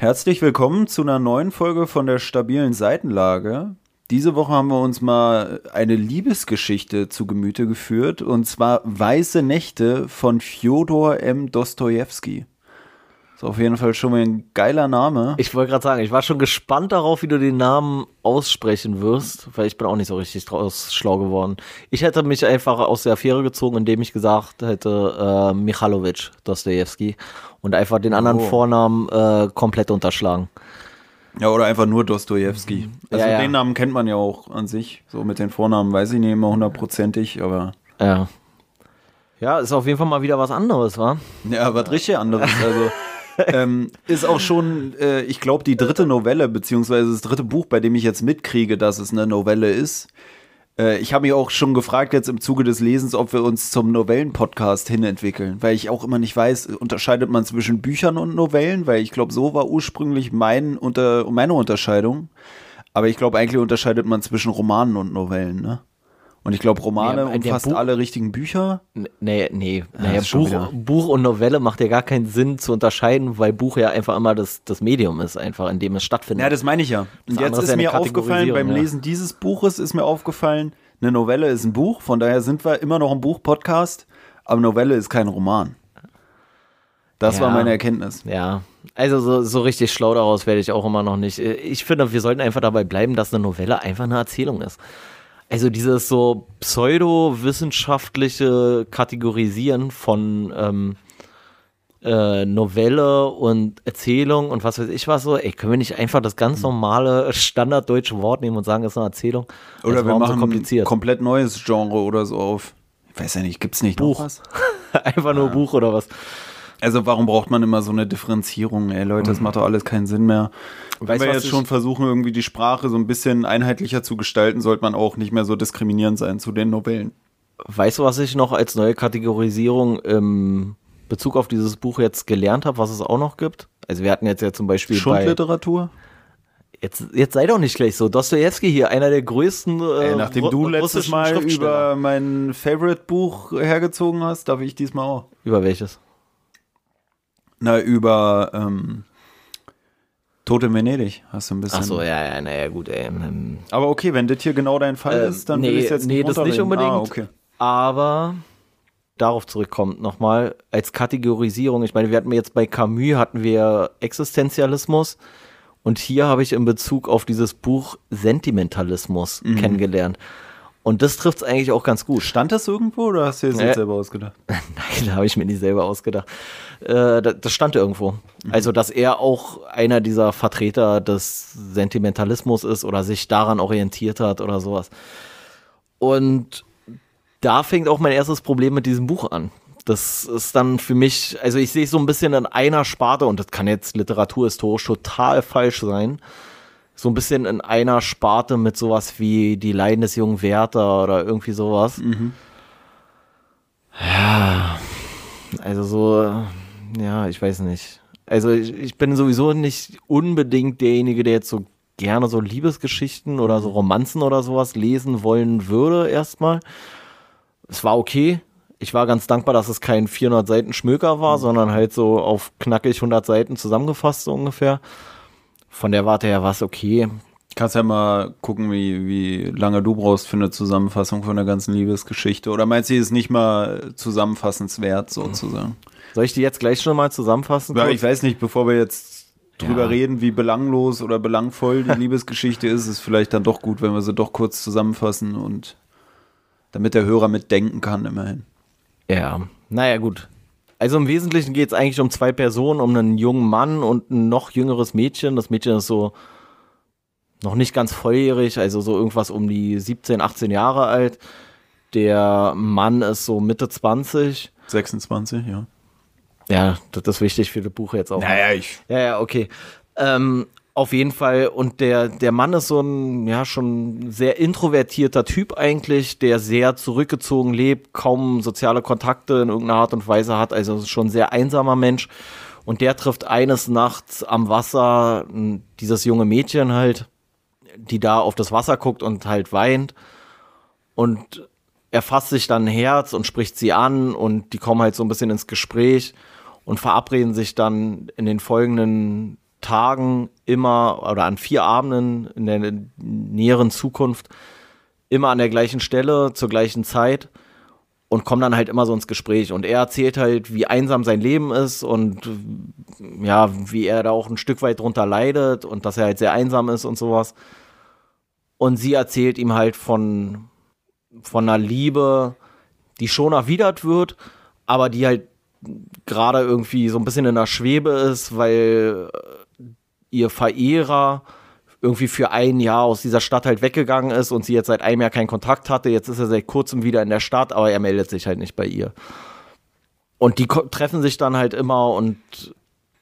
Herzlich willkommen zu einer neuen Folge von der stabilen Seitenlage. Diese Woche haben wir uns mal eine Liebesgeschichte zu Gemüte geführt und zwar Weiße Nächte von Fjodor M. Dostojewski. Ist auf jeden Fall schon mal ein geiler Name. Ich wollte gerade sagen, ich war schon gespannt darauf, wie du den Namen aussprechen wirst, weil ich bin auch nicht so richtig draus schlau geworden. Ich hätte mich einfach aus der Affäre gezogen, indem ich gesagt hätte äh, Michalowitsch Dostojewski und einfach den anderen Oh. Vornamen äh, komplett unterschlagen. Ja, oder einfach nur Dostojewski. Also Ja, ja. den Namen kennt man ja auch an sich. So mit den Vornamen weiß ich nicht immer hundertprozentig, aber Ja. Ja, ist auf jeden Fall mal wieder was anderes, wa? ja, was richtig anderes. Also ähm, ist auch schon, äh, ich glaube, die dritte Novelle, beziehungsweise das dritte Buch, bei dem ich jetzt mitkriege, dass es eine Novelle ist. Äh, ich habe mich auch schon gefragt jetzt im Zuge des Lesens, ob wir uns zum Novellen-Podcast hinentwickeln, weil ich auch immer nicht weiß, unterscheidet man zwischen Büchern und Novellen, weil ich glaube, so war ursprünglich mein unter, meine Unterscheidung. Aber ich glaube, eigentlich unterscheidet man zwischen Romanen und Novellen, ne? Und ich glaube, Romane Ja, umfasst Buch- alle richtigen Bücher. Nee, nee. Naja, schon Buch, Buch und Novelle macht ja gar keinen Sinn zu unterscheiden, weil Buch ja einfach immer das, das Medium ist, einfach in dem es stattfindet. Ja, das meine ich ja. Und jetzt ist ja mir aufgefallen, beim ja. Lesen dieses Buches ist mir aufgefallen, eine Novelle ist ein Buch, von daher sind wir immer noch ein Buch-Podcast, aber Novelle ist kein Roman. Das Ja. war meine Erkenntnis. Ja, also so, so richtig schlau daraus werde ich auch immer noch nicht. Ich finde, wir sollten einfach dabei bleiben, dass eine Novelle einfach eine Erzählung ist. Also dieses so pseudo-wissenschaftliche Kategorisieren von ähm, äh, Novelle und Erzählung und was weiß ich was so, ey, können wir nicht einfach das ganz normale standarddeutsche Wort nehmen und sagen, es ist eine Erzählung? Oder Also wir warum so machen ein kompliziert. komplett neues Genre oder so auf. Ich weiß ja nicht, gibt's nicht Buch. noch was? einfach nur Buch oder was? Also warum braucht man immer so eine Differenzierung? Ey Leute, das macht doch alles keinen Sinn mehr. Wenn Weißt wir jetzt schon versuchen, irgendwie die Sprache so ein bisschen einheitlicher zu gestalten, sollte man auch nicht mehr so diskriminierend sein zu den Novellen. Weißt du, was ich noch als neue Kategorisierung im Bezug auf dieses Buch jetzt gelernt habe, was es auch noch gibt? Also wir hatten jetzt ja zum Beispiel bei, Schundliteratur? jetzt, jetzt sei doch nicht gleich so, Dostojewski hier, einer der größten äh, Ey, nachdem du letztes Mal über mein Favorite-Buch hergezogen hast, darf ich diesmal auch. über welches? Na, über ähm, in Venedig hast du ein bisschen. Ach so, ja, ja, naja, gut, ey. Aber okay, wenn das hier genau dein Fall Ähm, ist, dann nee, will ich jetzt nee, nicht das nicht unbedingt. Ah, okay. Aber darauf zurückkommt nochmal, als Kategorisierung, ich meine, wir hatten jetzt bei Camus hatten wir Existenzialismus und hier habe ich in Bezug auf dieses Buch Sentimentalismus Mhm. kennengelernt. Und das trifft es eigentlich auch ganz gut. Stand das irgendwo oder hast du das Äh, selber ausgedacht? Nein, da habe ich mir nicht selber ausgedacht. Äh, das, das stand irgendwo. Mhm. Also, dass er auch einer dieser Vertreter des Sentimentalismus ist oder sich daran orientiert hat oder sowas. Und da fängt auch mein erstes Problem mit diesem Buch an. Das ist dann für mich, also ich sehe es so ein bisschen in einer Sparte und das kann jetzt literaturhistorisch total falsch sein. So ein bisschen in einer Sparte mit sowas wie die Leiden des jungen Werther oder irgendwie sowas. Ja, also so, ja, ich weiß nicht. Also ich, ich bin sowieso nicht unbedingt derjenige, der jetzt so gerne so Liebesgeschichten oder so Romanzen oder sowas lesen wollen würde erstmal. Es war okay. Ich war ganz dankbar, dass es kein 400 Seiten Schmöker war, sondern halt so auf knackig 100 Seiten zusammengefasst so ungefähr. Von der Warte her war es okay. Kannst ja mal gucken, wie, wie lange du brauchst für eine Zusammenfassung von der ganzen Liebesgeschichte. Oder meinst du, die ist nicht mal zusammenfassenswert sozusagen? Soll ich die jetzt gleich schon mal zusammenfassen? Ja, ich weiß nicht, bevor wir jetzt drüber Ja. reden, wie belanglos oder belangvoll die Liebesgeschichte ist, ist vielleicht dann doch gut, wenn wir sie doch kurz zusammenfassen und damit der Hörer mitdenken kann, immerhin. Ja, naja, gut. Also im Wesentlichen geht es eigentlich um zwei Personen, um einen jungen Mann und ein noch jüngeres Mädchen. Das Mädchen ist so noch nicht ganz volljährig, also so irgendwas um die 17, 18 Jahre alt. Der Mann ist so Mitte 20. 26, ja. Ja, das ist wichtig für das Buch jetzt auch. Naja, ich. Ja, ja, okay. Ähm, auf jeden Fall. Und der, der Mann ist so ein, ja, schon sehr introvertierter Typ eigentlich, der sehr zurückgezogen lebt, kaum soziale Kontakte in irgendeiner Art und Weise hat, also schon ein sehr einsamer Mensch. Und der trifft eines Nachts am Wasser dieses junge Mädchen halt, die da auf das Wasser guckt und halt weint. Und er fasst sich dann ein Herz und spricht sie an und die kommen halt so ein bisschen ins Gespräch und verabreden sich dann in den folgenden Tagen immer oder an vier Abenden in der näheren Zukunft immer an der gleichen Stelle zur gleichen Zeit und kommen dann halt immer so ins Gespräch. Und er erzählt halt, wie einsam sein Leben ist und ja, wie er da auch ein Stück weit drunter leidet und dass er halt sehr einsam ist und sowas. Und sie erzählt ihm halt von, von einer Liebe, die schon erwidert wird, aber die halt gerade irgendwie so ein bisschen in der Schwebe ist, weil ihr Verehrer irgendwie für ein Jahr aus dieser Stadt halt weggegangen ist und sie jetzt seit einem Jahr keinen Kontakt hatte. Jetzt ist er seit kurzem wieder in der Stadt, aber er meldet sich halt nicht bei ihr. Und die treffen sich dann halt immer und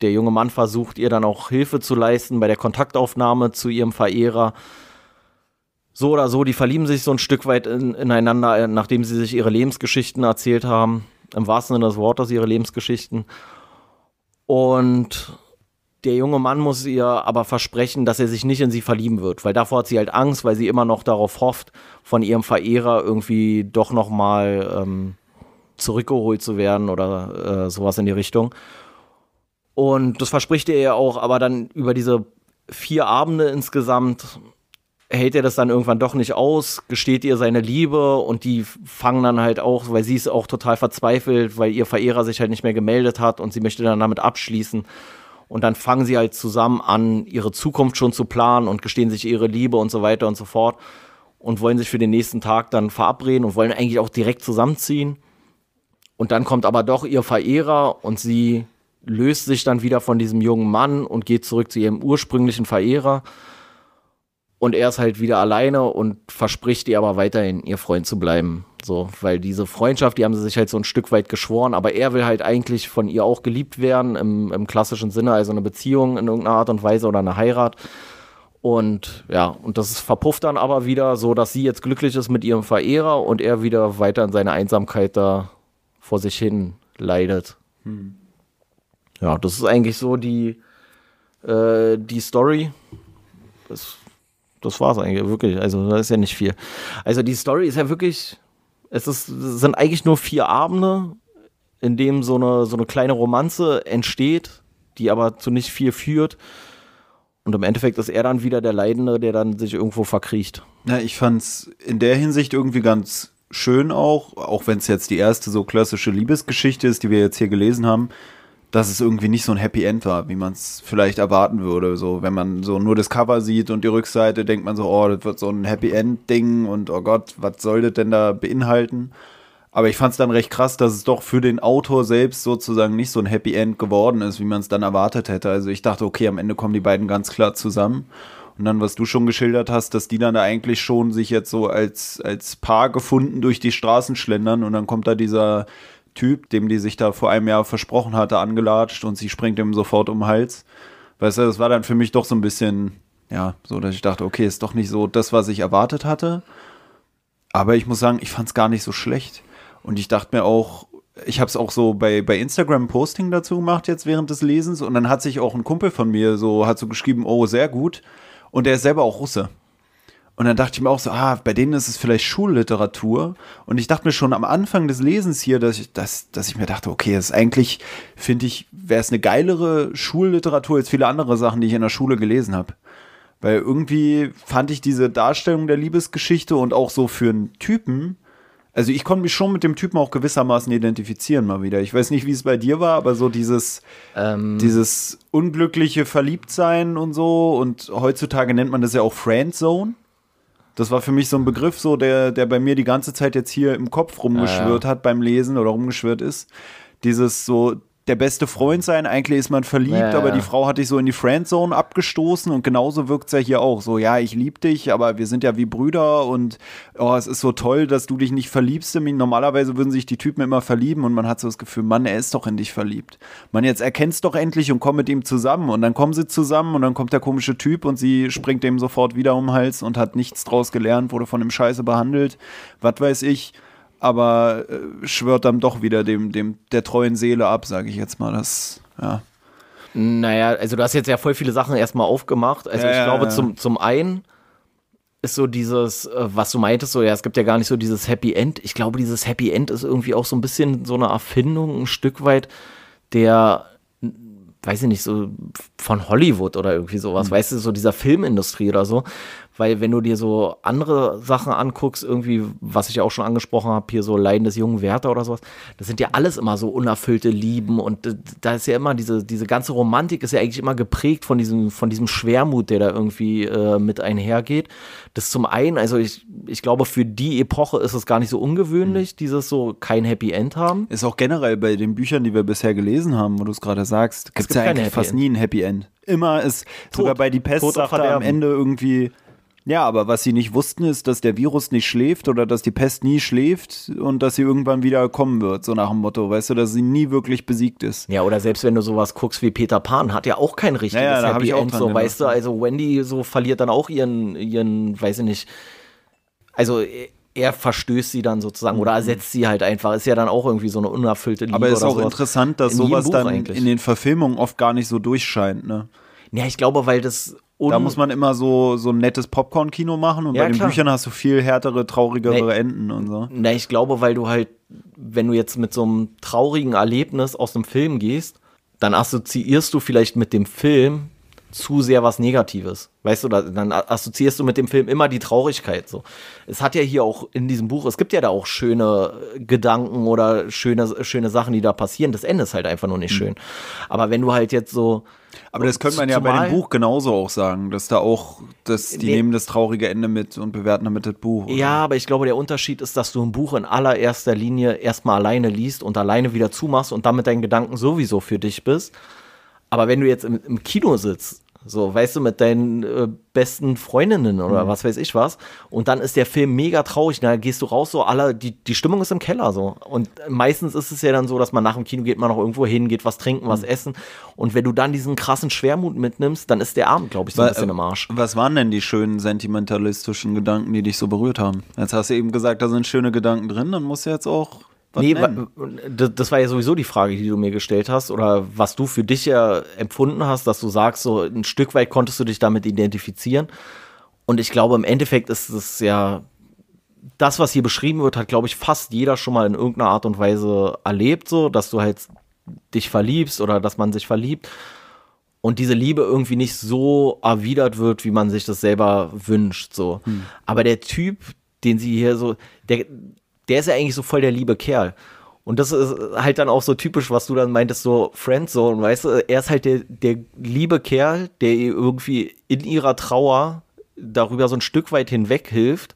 der junge Mann versucht ihr dann auch Hilfe zu leisten bei der Kontaktaufnahme zu ihrem Verehrer. So oder so, die verlieben sich so ein Stück weit in, ineinander, nachdem sie sich ihre Lebensgeschichten erzählt haben. Im wahrsten Sinne des Wortes ihre Lebensgeschichten. Und der junge Mann muss ihr aber versprechen, dass er sich nicht in sie verlieben wird, weil davor hat sie halt Angst, weil sie immer noch darauf hofft, von ihrem Verehrer irgendwie doch noch mal ähm, zurückgeholt zu werden oder äh, sowas in die Richtung. Und das verspricht er ihr auch, aber dann über diese vier Abende insgesamt hält er das dann irgendwann doch nicht aus, gesteht ihr seine Liebe und die fangen dann halt auch, weil sie ist auch total verzweifelt, weil ihr Verehrer sich halt nicht mehr gemeldet hat und sie möchte dann damit abschließen. Und dann fangen sie halt zusammen an, ihre Zukunft schon zu planen und gestehen sich ihre Liebe und so weiter und so fort. Und wollen sich für den nächsten Tag dann verabreden und wollen eigentlich auch direkt zusammenziehen. Und dann kommt aber doch ihr Verehrer und sie löst sich dann wieder von diesem jungen Mann und geht zurück zu ihrem ursprünglichen Verehrer. Und er ist halt wieder alleine und verspricht ihr aber weiterhin, ihr Freund zu bleiben. So, weil diese Freundschaft, die haben sie sich halt so ein Stück weit geschworen, aber er will halt eigentlich von ihr auch geliebt werden, im, im klassischen Sinne, also eine Beziehung in irgendeiner Art und Weise oder eine Heirat. Und ja, und das verpufft dann aber wieder so, dass sie jetzt glücklich ist mit ihrem Verehrer und er wieder weiter in seine Einsamkeit da vor sich hin leidet. Hm. Ja, das ist eigentlich so die, äh, die Story. Das, das war es eigentlich wirklich. Also, da ist ja nicht viel. Also, die Story ist ja wirklich es, ist, es sind eigentlich nur vier Abende, in dem so eine, so eine kleine Romanze entsteht, die aber zu nicht viel führt. Und im Endeffekt ist er dann wieder der Leidende, der dann sich irgendwo verkriecht. Ja, ich fand's in der Hinsicht irgendwie ganz schön auch, auch wenn es jetzt die erste so klassische Liebesgeschichte ist, die wir jetzt hier gelesen haben, dass es irgendwie nicht so ein Happy End war, wie man es vielleicht erwarten würde. So, wenn man so nur das Cover sieht und die Rückseite, denkt man so, oh, das wird so ein Happy End-Ding und oh Gott, was soll das denn da beinhalten? Aber ich fand es dann recht krass, dass es doch für den Autor selbst sozusagen nicht so ein Happy End geworden ist, wie man es dann erwartet hätte. Also ich dachte, okay, am Ende kommen die beiden ganz klar zusammen. Und dann, was du schon geschildert hast, dass die dann da eigentlich schon sich jetzt so als, als Paar gefunden durch die Straßen schlendern und dann kommt da dieser Typ, dem die sich da vor einem Jahr versprochen hatte, angelatscht und sie springt ihm sofort um den Hals. Weißt du, das war dann für mich doch so ein bisschen, ja, so, dass ich dachte, okay, ist doch nicht so das, was ich erwartet hatte. Aber ich muss sagen, ich fand es gar nicht so schlecht. Und ich dachte mir auch, ich habe es auch so bei, bei Instagram Posting dazu gemacht jetzt während des Lesens und dann hat sich auch ein Kumpel von mir so, hat so geschrieben, oh, sehr gut. Und der ist selber auch Russe. Und dann dachte ich mir auch so, ah, bei denen ist es vielleicht Schulliteratur. Und ich dachte mir schon am Anfang des Lesens hier, dass ich, dass, dass ich mir dachte, okay, das ist eigentlich, finde ich, wäre es eine geilere Schulliteratur als viele andere Sachen, die ich in der Schule gelesen habe. Weil irgendwie fand ich diese Darstellung der Liebesgeschichte und auch so für einen Typen, also ich konnte mich schon mit dem Typen auch gewissermaßen identifizieren mal wieder. Ich weiß nicht, wie es bei dir war, aber so dieses, ähm. dieses unglückliche Verliebtsein und so und heutzutage nennt man das ja auch Friendzone. Das war für mich so ein Begriff, so der, der bei mir die ganze Zeit jetzt hier im Kopf rumgeschwirrt ja, ja. hat beim Lesen oder rumgeschwirrt ist. Dieses so, der beste Freund sein. Eigentlich ist man verliebt, ja, aber ja. die Frau hat dich so in die Friendzone abgestoßen und genauso wirkt es ja hier auch. So, ja, ich liebe dich, aber wir sind ja wie Brüder und oh, es ist so toll, dass du dich nicht verliebst. Normalerweise würden sich die Typen immer verlieben und man hat so das Gefühl, Mann, er ist doch in dich verliebt. Man, jetzt erkennst doch endlich und komm mit ihm zusammen und dann kommen sie zusammen und dann kommt der komische Typ und sie springt dem sofort wieder um den Hals und hat nichts draus gelernt, wurde von dem Scheiße behandelt. Was weiß ich aber äh, schwört dann doch wieder dem, dem der treuen Seele ab, sage ich jetzt mal. Das, ja. Naja, also du hast jetzt ja voll viele Sachen erstmal aufgemacht. Also ja, ich glaube, ja. Zum, zum einen ist so dieses, äh, was du meintest, so ja, es gibt ja gar nicht so dieses Happy End. Ich glaube, dieses Happy End ist irgendwie auch so ein bisschen so eine Erfindung, ein Stück weit, der weiß ich nicht, so von Hollywood oder irgendwie sowas, mhm. weißt du, so dieser Filmindustrie oder so. Weil wenn du dir so andere Sachen anguckst, irgendwie, was ich ja auch schon angesprochen habe, hier so Leiden des jungen Werther oder sowas, das sind ja alles immer so unerfüllte Lieben und da ist ja immer diese, diese ganze Romantik ist ja eigentlich immer geprägt von diesem, von diesem Schwermut, der da irgendwie äh, mit einhergeht. Das zum einen, also ich, ich glaube, für die Epoche ist es gar nicht so ungewöhnlich, mhm. dieses so kein Happy End haben. Ist auch generell bei den Büchern, die wir bisher gelesen haben, wo du es gerade sagst, gibt es ja eigentlich fast End. nie ein Happy End. Immer ist, Tod. sogar bei die Pest am Ende irgendwie ja, aber was sie nicht wussten, ist, dass der Virus nicht schläft oder dass die Pest nie schläft und dass sie irgendwann wieder kommen wird, so nach dem Motto, weißt du, dass sie nie wirklich besiegt ist. Ja, oder selbst wenn du sowas guckst wie Peter Pan, hat ja auch kein richtiges ja, ja, Happy End, so, weißt du, also Wendy so verliert dann auch ihren, ihren, weiß ich nicht, also er verstößt sie dann sozusagen oder mhm. ersetzt sie halt einfach. Ist ja dann auch irgendwie so eine unerfüllte Liebe. Aber ist auch interessant, dass in sowas dann eigentlich. in den Verfilmungen oft gar nicht so durchscheint, ne? Ja, ich glaube, weil das da muss man immer so, so ein nettes Popcorn-Kino machen und ja, bei den klar. Büchern hast du viel härtere, traurigere nee, Enden und so. Na, ich glaube, weil du halt, wenn du jetzt mit so einem traurigen Erlebnis aus dem Film gehst, dann assoziierst du vielleicht mit dem Film zu sehr was Negatives. Weißt du, dann assoziierst du mit dem Film immer die Traurigkeit. So. Es hat ja hier auch in diesem Buch, es gibt ja da auch schöne Gedanken oder schöne, schöne Sachen, die da passieren. Das Ende ist halt einfach nur nicht mhm. schön. Aber wenn du halt jetzt so. Aber das könnte man ja bei dem Buch genauso auch sagen, dass da auch, dass die nehmen das traurige Ende mit und bewerten damit das Buch. Oder? Ja, aber ich glaube, der Unterschied ist, dass du ein Buch in allererster Linie erstmal alleine liest und alleine wieder zumachst und damit deinen Gedanken sowieso für dich bist. Aber wenn du jetzt im, im Kino sitzt so, weißt du, mit deinen äh, besten Freundinnen oder mhm. was weiß ich was. Und dann ist der Film mega traurig. Da gehst du raus, so alle, die, die Stimmung ist im Keller so. Und meistens ist es ja dann so, dass man nach dem Kino geht, man noch irgendwo hin, geht was trinken, mhm. was essen. Und wenn du dann diesen krassen Schwermut mitnimmst, dann ist der Abend, glaube ich, so ein bisschen im Arsch. Was waren denn die schönen sentimentalistischen Gedanken, die dich so berührt haben? Jetzt hast du eben gesagt, da sind schöne Gedanken drin, dann musst du jetzt auch nee, das war ja sowieso die Frage, die du mir gestellt hast oder was du für dich ja empfunden hast, dass du sagst, so ein Stück weit konntest du dich damit identifizieren. Und ich glaube, im Endeffekt ist es ja das, was hier beschrieben wird, hat, glaube ich, fast jeder schon mal in irgendeiner Art und Weise erlebt, so, dass du halt dich verliebst oder dass man sich verliebt und diese Liebe irgendwie nicht so erwidert wird, wie man sich das selber wünscht, so. Hm. Aber der Typ, den sie hier so, der, der ist ja eigentlich so voll der liebe Kerl. Und das ist halt dann auch so typisch, was du dann meintest, so Friendzone, weißt du? Er ist halt der, der liebe Kerl, der ihr irgendwie in ihrer Trauer darüber so ein Stück weit hinweg hilft.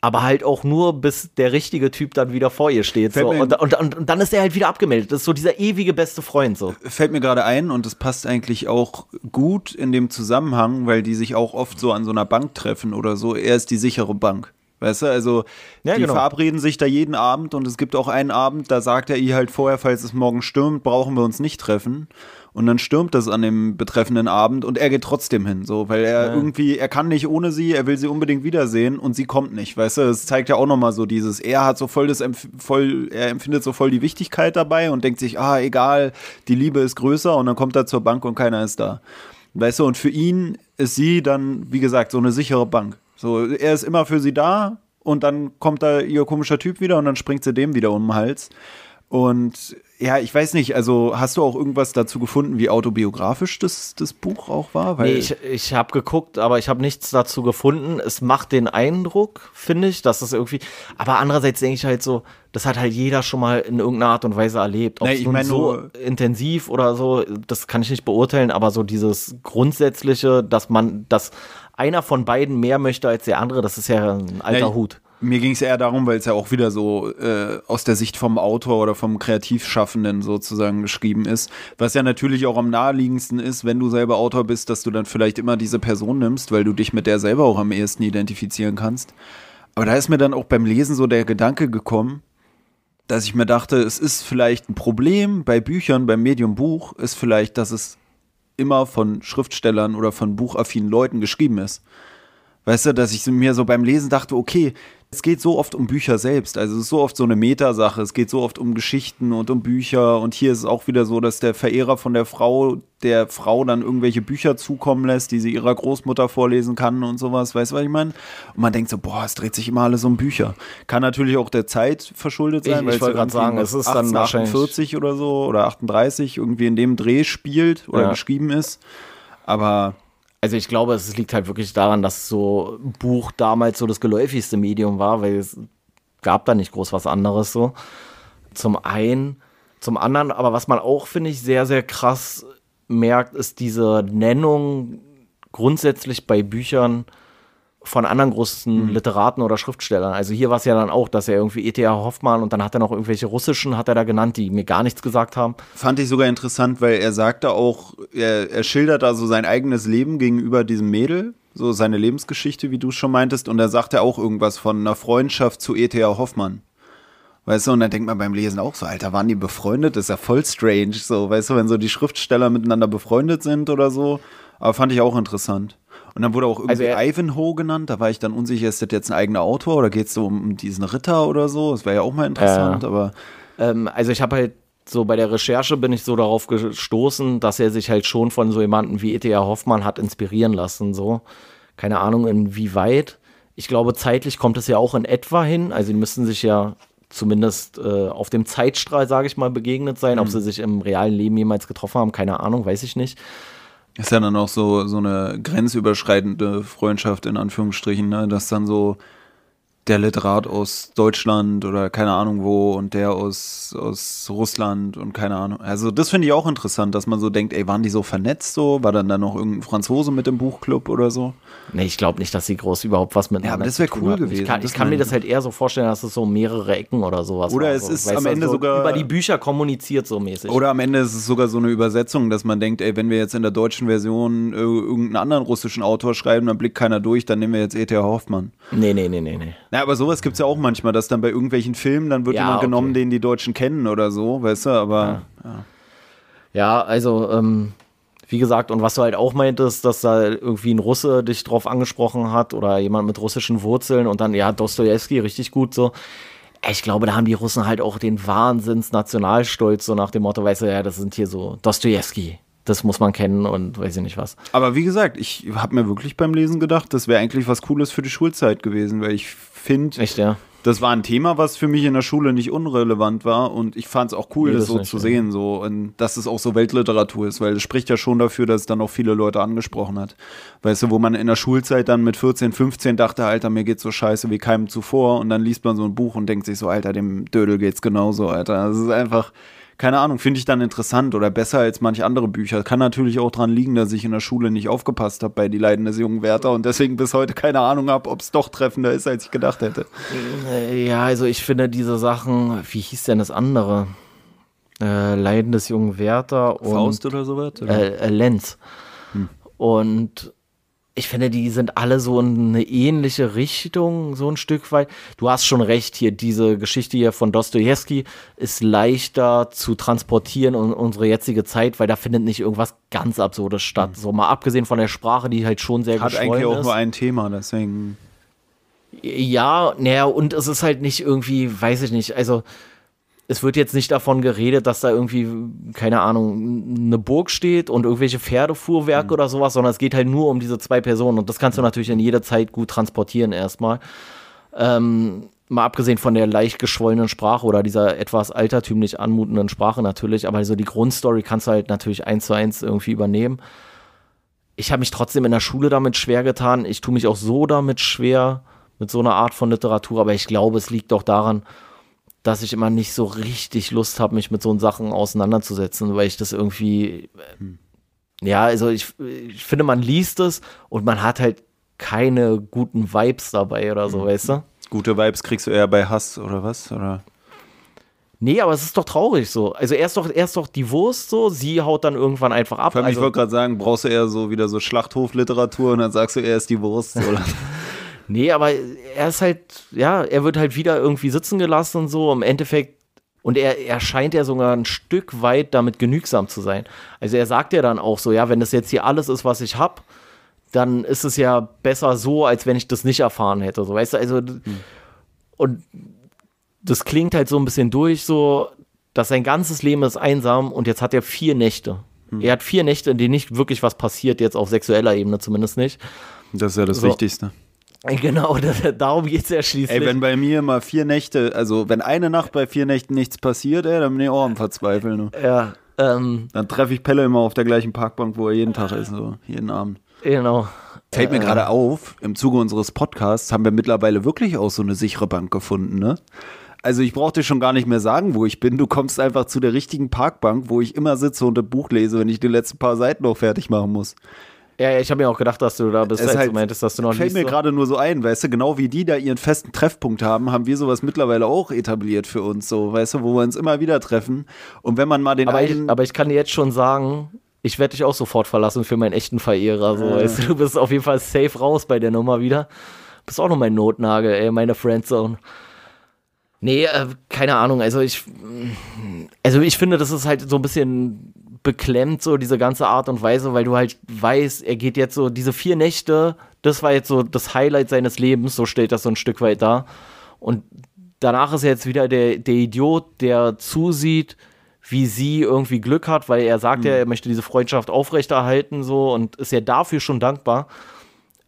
Aber halt auch nur, bis der richtige Typ dann wieder vor ihr steht. So. Und, und, und, und, dann ist er halt wieder abgemeldet. Das ist so dieser ewige beste Freund. So. Fällt mir gerade ein, und das passt eigentlich auch gut in dem Zusammenhang, weil die sich auch oft so an so einer Bank treffen oder so. Er ist die sichere Bank. Weißt du, also ja, die genau. verabreden sich da jeden Abend und es gibt auch einen Abend, da sagt er ihr halt vorher, falls es morgen stürmt, brauchen wir uns nicht treffen. Und dann stürmt es an dem betreffenden Abend und er geht trotzdem hin, so, weil er ja. irgendwie, er kann nicht ohne sie, er will sie unbedingt wiedersehen und sie kommt nicht, weißt du, das zeigt ja auch nochmal so dieses, er hat so voll das, voll, er empfindet so voll die Wichtigkeit dabei und denkt sich, ah, egal, die Liebe ist größer und dann kommt er zur Bank und keiner ist da. Weißt du, und für ihn ist sie dann, wie gesagt, so eine sichere Bank. So, er ist immer für sie da und dann kommt da ihr komischer Typ wieder und dann springt sie dem wieder um den Hals. Und ja, ich weiß nicht, also hast du auch irgendwas dazu gefunden, wie autobiografisch das, das Buch auch war? Weil nee, ich, ich habe geguckt, aber ich habe nichts dazu gefunden. Es macht den Eindruck, finde ich, dass das irgendwie. Aber andererseits denke ich halt so, das hat halt jeder schon mal in irgendeiner Art und Weise erlebt. Ob nee, ich meine so intensiv oder so, das kann ich nicht beurteilen, aber so dieses Grundsätzliche, dass man, dass einer von beiden mehr möchte als der andere, das ist ja ein alter ja, Hut. Mir ging es eher darum, weil es ja auch wieder so äh, aus der Sicht vom Autor oder vom Kreativschaffenden sozusagen geschrieben ist. Was ja natürlich auch am naheliegendsten ist, wenn du selber Autor bist, dass du dann vielleicht immer diese Person nimmst, weil du dich mit der selber auch am ehesten identifizieren kannst. Aber da ist mir dann auch beim Lesen so der Gedanke gekommen, dass ich mir dachte, es ist vielleicht ein Problem bei Büchern, beim Medium Buch, ist vielleicht, dass es immer von Schriftstellern oder von buchaffinen Leuten geschrieben ist. Weißt du, dass ich mir so beim Lesen dachte, okay, Es geht so oft um Bücher selbst. Also es ist so oft so eine Metasache. Es geht so oft um Geschichten und um Bücher. Und hier ist es auch wieder so, dass der Verehrer von der Frau der Frau dann irgendwelche Bücher zukommen lässt, die sie ihrer Großmutter vorlesen kann und sowas. Weißt du, was ich meine? Und man denkt so, boah, es dreht sich immer alles um Bücher. Kann natürlich auch der Zeit verschuldet sein. Ich, ich wollte gerade sagen, es ist dann wahrscheinlich 48 oder so oder 38 irgendwie in dem Dreh spielt oder ja. geschrieben ist. Aber also ich glaube, es liegt halt wirklich daran, dass so Buch damals so das geläufigste Medium war, weil es gab da nicht groß was anderes so. Zum einen, zum anderen, aber was man auch, finde ich, sehr, sehr krass merkt, ist diese Nennung grundsätzlich bei Büchern von anderen großen mhm. Literaten oder Schriftstellern. Also hier war es ja dann auch, dass er irgendwie E.T.A. Hoffmann und dann hat er noch irgendwelche russischen, hat er da genannt, die mir gar nichts gesagt haben. Fand ich sogar interessant, weil er sagte auch, er, er schildert also sein eigenes Leben gegenüber diesem Mädel, so seine Lebensgeschichte, wie du schon meintest, und er sagte auch irgendwas von einer Freundschaft zu E.T.A. Hoffmann. Weißt du, und dann denkt man beim Lesen auch so, Alter, waren die befreundet? Das ist ja voll strange, so, weißt du, wenn so die Schriftsteller miteinander befreundet sind oder so. Aber fand ich auch interessant. Und dann wurde auch irgendwie also Ivanhoe genannt. Da war ich dann unsicher, ist das jetzt ein eigener Autor oder geht es so um diesen Ritter oder so? Das wäre ja auch mal interessant, äh, aber. Ähm, also ich habe halt so bei der Recherche bin ich so darauf gestoßen, dass er sich halt schon von so jemandem wie E.T.A. Hoffmann hat inspirieren lassen. So. Keine Ahnung, inwieweit. Ich glaube, zeitlich kommt es ja auch in etwa hin. Also, die müssen sich ja zumindest äh, auf dem Zeitstrahl, sage ich mal, begegnet sein. Mhm. Ob sie sich im realen Leben jemals getroffen haben, keine Ahnung, weiß ich nicht. Ist ja dann auch so, so eine grenzüberschreitende Freundschaft in Anführungsstrichen, ne? dass dann so der Literat aus Deutschland oder keine Ahnung wo und der aus, aus Russland und keine Ahnung. Also das finde ich auch interessant, dass man so denkt, ey, waren die so vernetzt so? War dann da noch irgendein Franzose mit im Buchclub oder so? Nee, ich glaube nicht, dass sie groß überhaupt was mit Ja, aber das wäre cool hatten. gewesen. Ich kann, ich kann mir das halt eher so vorstellen, dass es so mehrere Ecken oder sowas Oder war. es ist am Ende so sogar über die Bücher kommuniziert so mäßig. Oder am Ende ist es sogar so eine Übersetzung, dass man denkt, ey, wenn wir jetzt in der deutschen Version irgendeinen anderen russischen Autor schreiben, dann blickt keiner durch, dann nehmen wir jetzt E.T.A. Hoffmann. Nee, nee, nee, nee, nee. Na, aber sowas gibt es ja auch manchmal, dass dann bei irgendwelchen Filmen, dann wird ja, jemand okay. genommen, den die Deutschen kennen oder so, weißt du, aber. Ja, ja. also, ähm, wie gesagt, und was du halt auch meintest, dass da irgendwie ein Russe dich drauf angesprochen hat oder jemand mit russischen Wurzeln und dann, ja, Dostoevsky, richtig gut so. Ich glaube, da haben die Russen halt auch den Wahnsinns-Nationalstolz, so nach dem Motto, weißt du, ja, das sind hier so Dostoevsky, das muss man kennen und weiß ich nicht was. Aber wie gesagt, ich habe mir wirklich beim Lesen gedacht, das wäre eigentlich was Cooles für die Schulzeit gewesen, weil ich finde, Echt, ja? das war ein Thema, was für mich in der Schule nicht unrelevant war und ich fand es auch cool, nee, das, das, so nicht, zu ja. sehen, so und dass es auch so Weltliteratur ist, weil es spricht ja schon dafür, dass es dann auch viele Leute angesprochen hat. Weißt du, wo man in der Schulzeit dann mit 14, 15 dachte, Alter, mir geht's so scheiße wie keinem zuvor und dann liest man so ein Buch und denkt sich so, Alter, dem Dödel geht's genauso, Alter. Das ist einfach keine Ahnung, finde ich dann interessant oder besser als manche andere Bücher. Kann natürlich auch daran liegen, dass ich in der Schule nicht aufgepasst habe bei Die Leiden des jungen Werther und deswegen bis heute keine Ahnung habe, ob es doch treffender ist, als ich gedacht hätte. Äh, ja, also ich finde diese Sachen, wie hieß denn das andere? Äh, Leiden des jungen Werther und Faust oder sowas? Äh, äh, Lenz. Hm. Und ich finde, die sind alle so in eine ähnliche Richtung, so ein Stück weit. Du hast schon recht hier, diese Geschichte hier von Dostoevsky ist leichter zu transportieren in unsere jetzige Zeit, weil da findet nicht irgendwas ganz Absurdes statt. Mhm. So mal abgesehen von der Sprache, die halt schon sehr Hat eigentlich auch ist. nur ein Thema, deswegen. Ja, naja, und es ist halt nicht irgendwie, weiß ich nicht, also es wird jetzt nicht davon geredet, dass da irgendwie, keine Ahnung, eine Burg steht und irgendwelche Pferdefuhrwerke mhm. oder sowas, sondern es geht halt nur um diese zwei Personen und das kannst du natürlich in jeder Zeit gut transportieren erstmal. Ähm, mal abgesehen von der leicht geschwollenen Sprache oder dieser etwas altertümlich anmutenden Sprache natürlich, aber so die Grundstory kannst du halt natürlich eins zu eins irgendwie übernehmen. Ich habe mich trotzdem in der Schule damit schwer getan. Ich tue mich auch so damit schwer mit so einer Art von Literatur, aber ich glaube, es liegt auch daran, dass ich immer nicht so richtig Lust habe, mich mit so Sachen auseinanderzusetzen, weil ich das irgendwie, hm. ja, also ich, ich finde, man liest es und man hat halt keine guten Vibes dabei oder so, hm. weißt du? Gute Vibes kriegst du eher bei Hass oder was? Oder? Nee, aber es ist doch traurig so. Also erst doch, erst doch die Wurst so, sie haut dann irgendwann einfach ab. Allem, also, ich wollte gerade sagen, brauchst du eher so wieder so Schlachthofliteratur und dann sagst du, er ist die Wurst. Oder? Nee, aber er ist halt, ja, er wird halt wieder irgendwie sitzen gelassen und so. Im Endeffekt, und er, er scheint ja sogar ein Stück weit damit genügsam zu sein. Also er sagt ja dann auch so, ja, wenn das jetzt hier alles ist, was ich habe, dann ist es ja besser so, als wenn ich das nicht erfahren hätte. So, weißt du, also. Hm. und das klingt halt so ein bisschen durch, so, dass sein ganzes Leben ist einsam und jetzt hat er vier Nächte. Hm. Er hat vier Nächte, in denen nicht wirklich was passiert, jetzt auf sexueller Ebene zumindest nicht. Das ist ja das so. Wichtigste. Genau, darum geht es ja schließlich. Ey, wenn bei mir mal vier Nächte, also wenn eine Nacht bei vier Nächten nichts passiert, ey, dann bin ich auch am Verzweifeln. Ja. Ähm, dann treffe ich Pelle immer auf der gleichen Parkbank, wo er jeden Tag ist, so jeden Abend. Genau. Fällt mir äh, gerade auf, im Zuge unseres Podcasts haben wir mittlerweile wirklich auch so eine sichere Bank gefunden, ne? Also ich brauche dir schon gar nicht mehr sagen, wo ich bin. Du kommst einfach zu der richtigen Parkbank, wo ich immer sitze und ein Buch lese, wenn ich die letzten paar Seiten noch fertig machen muss. Ja, ich habe mir auch gedacht, dass du da bist, als halt, du meintest, dass du noch Fällt mir so. gerade nur so ein, weißt du, genau wie die da ihren festen Treffpunkt haben, haben wir sowas mittlerweile auch etabliert für uns, so, weißt du, wo wir uns immer wieder treffen. Und wenn man mal den aber einen. Ich, aber ich kann dir jetzt schon sagen, ich werde dich auch sofort verlassen für meinen echten Verehrer. So, äh. weißt du, du bist auf jeden Fall safe raus bei der Nummer wieder. Bist auch noch mein Notnagel, ey, meine Friendzone. Nee, äh, keine Ahnung. Also ich, also ich finde, das ist halt so ein bisschen beklemmt, so diese ganze Art und Weise, weil du halt weißt, er geht jetzt so, diese vier Nächte, das war jetzt so das Highlight seines Lebens, so stellt das so ein Stück weit dar. Und danach ist er jetzt wieder der, der Idiot, der zusieht, wie sie irgendwie Glück hat, weil er sagt mhm. ja, er möchte diese Freundschaft aufrechterhalten, so und ist ja dafür schon dankbar.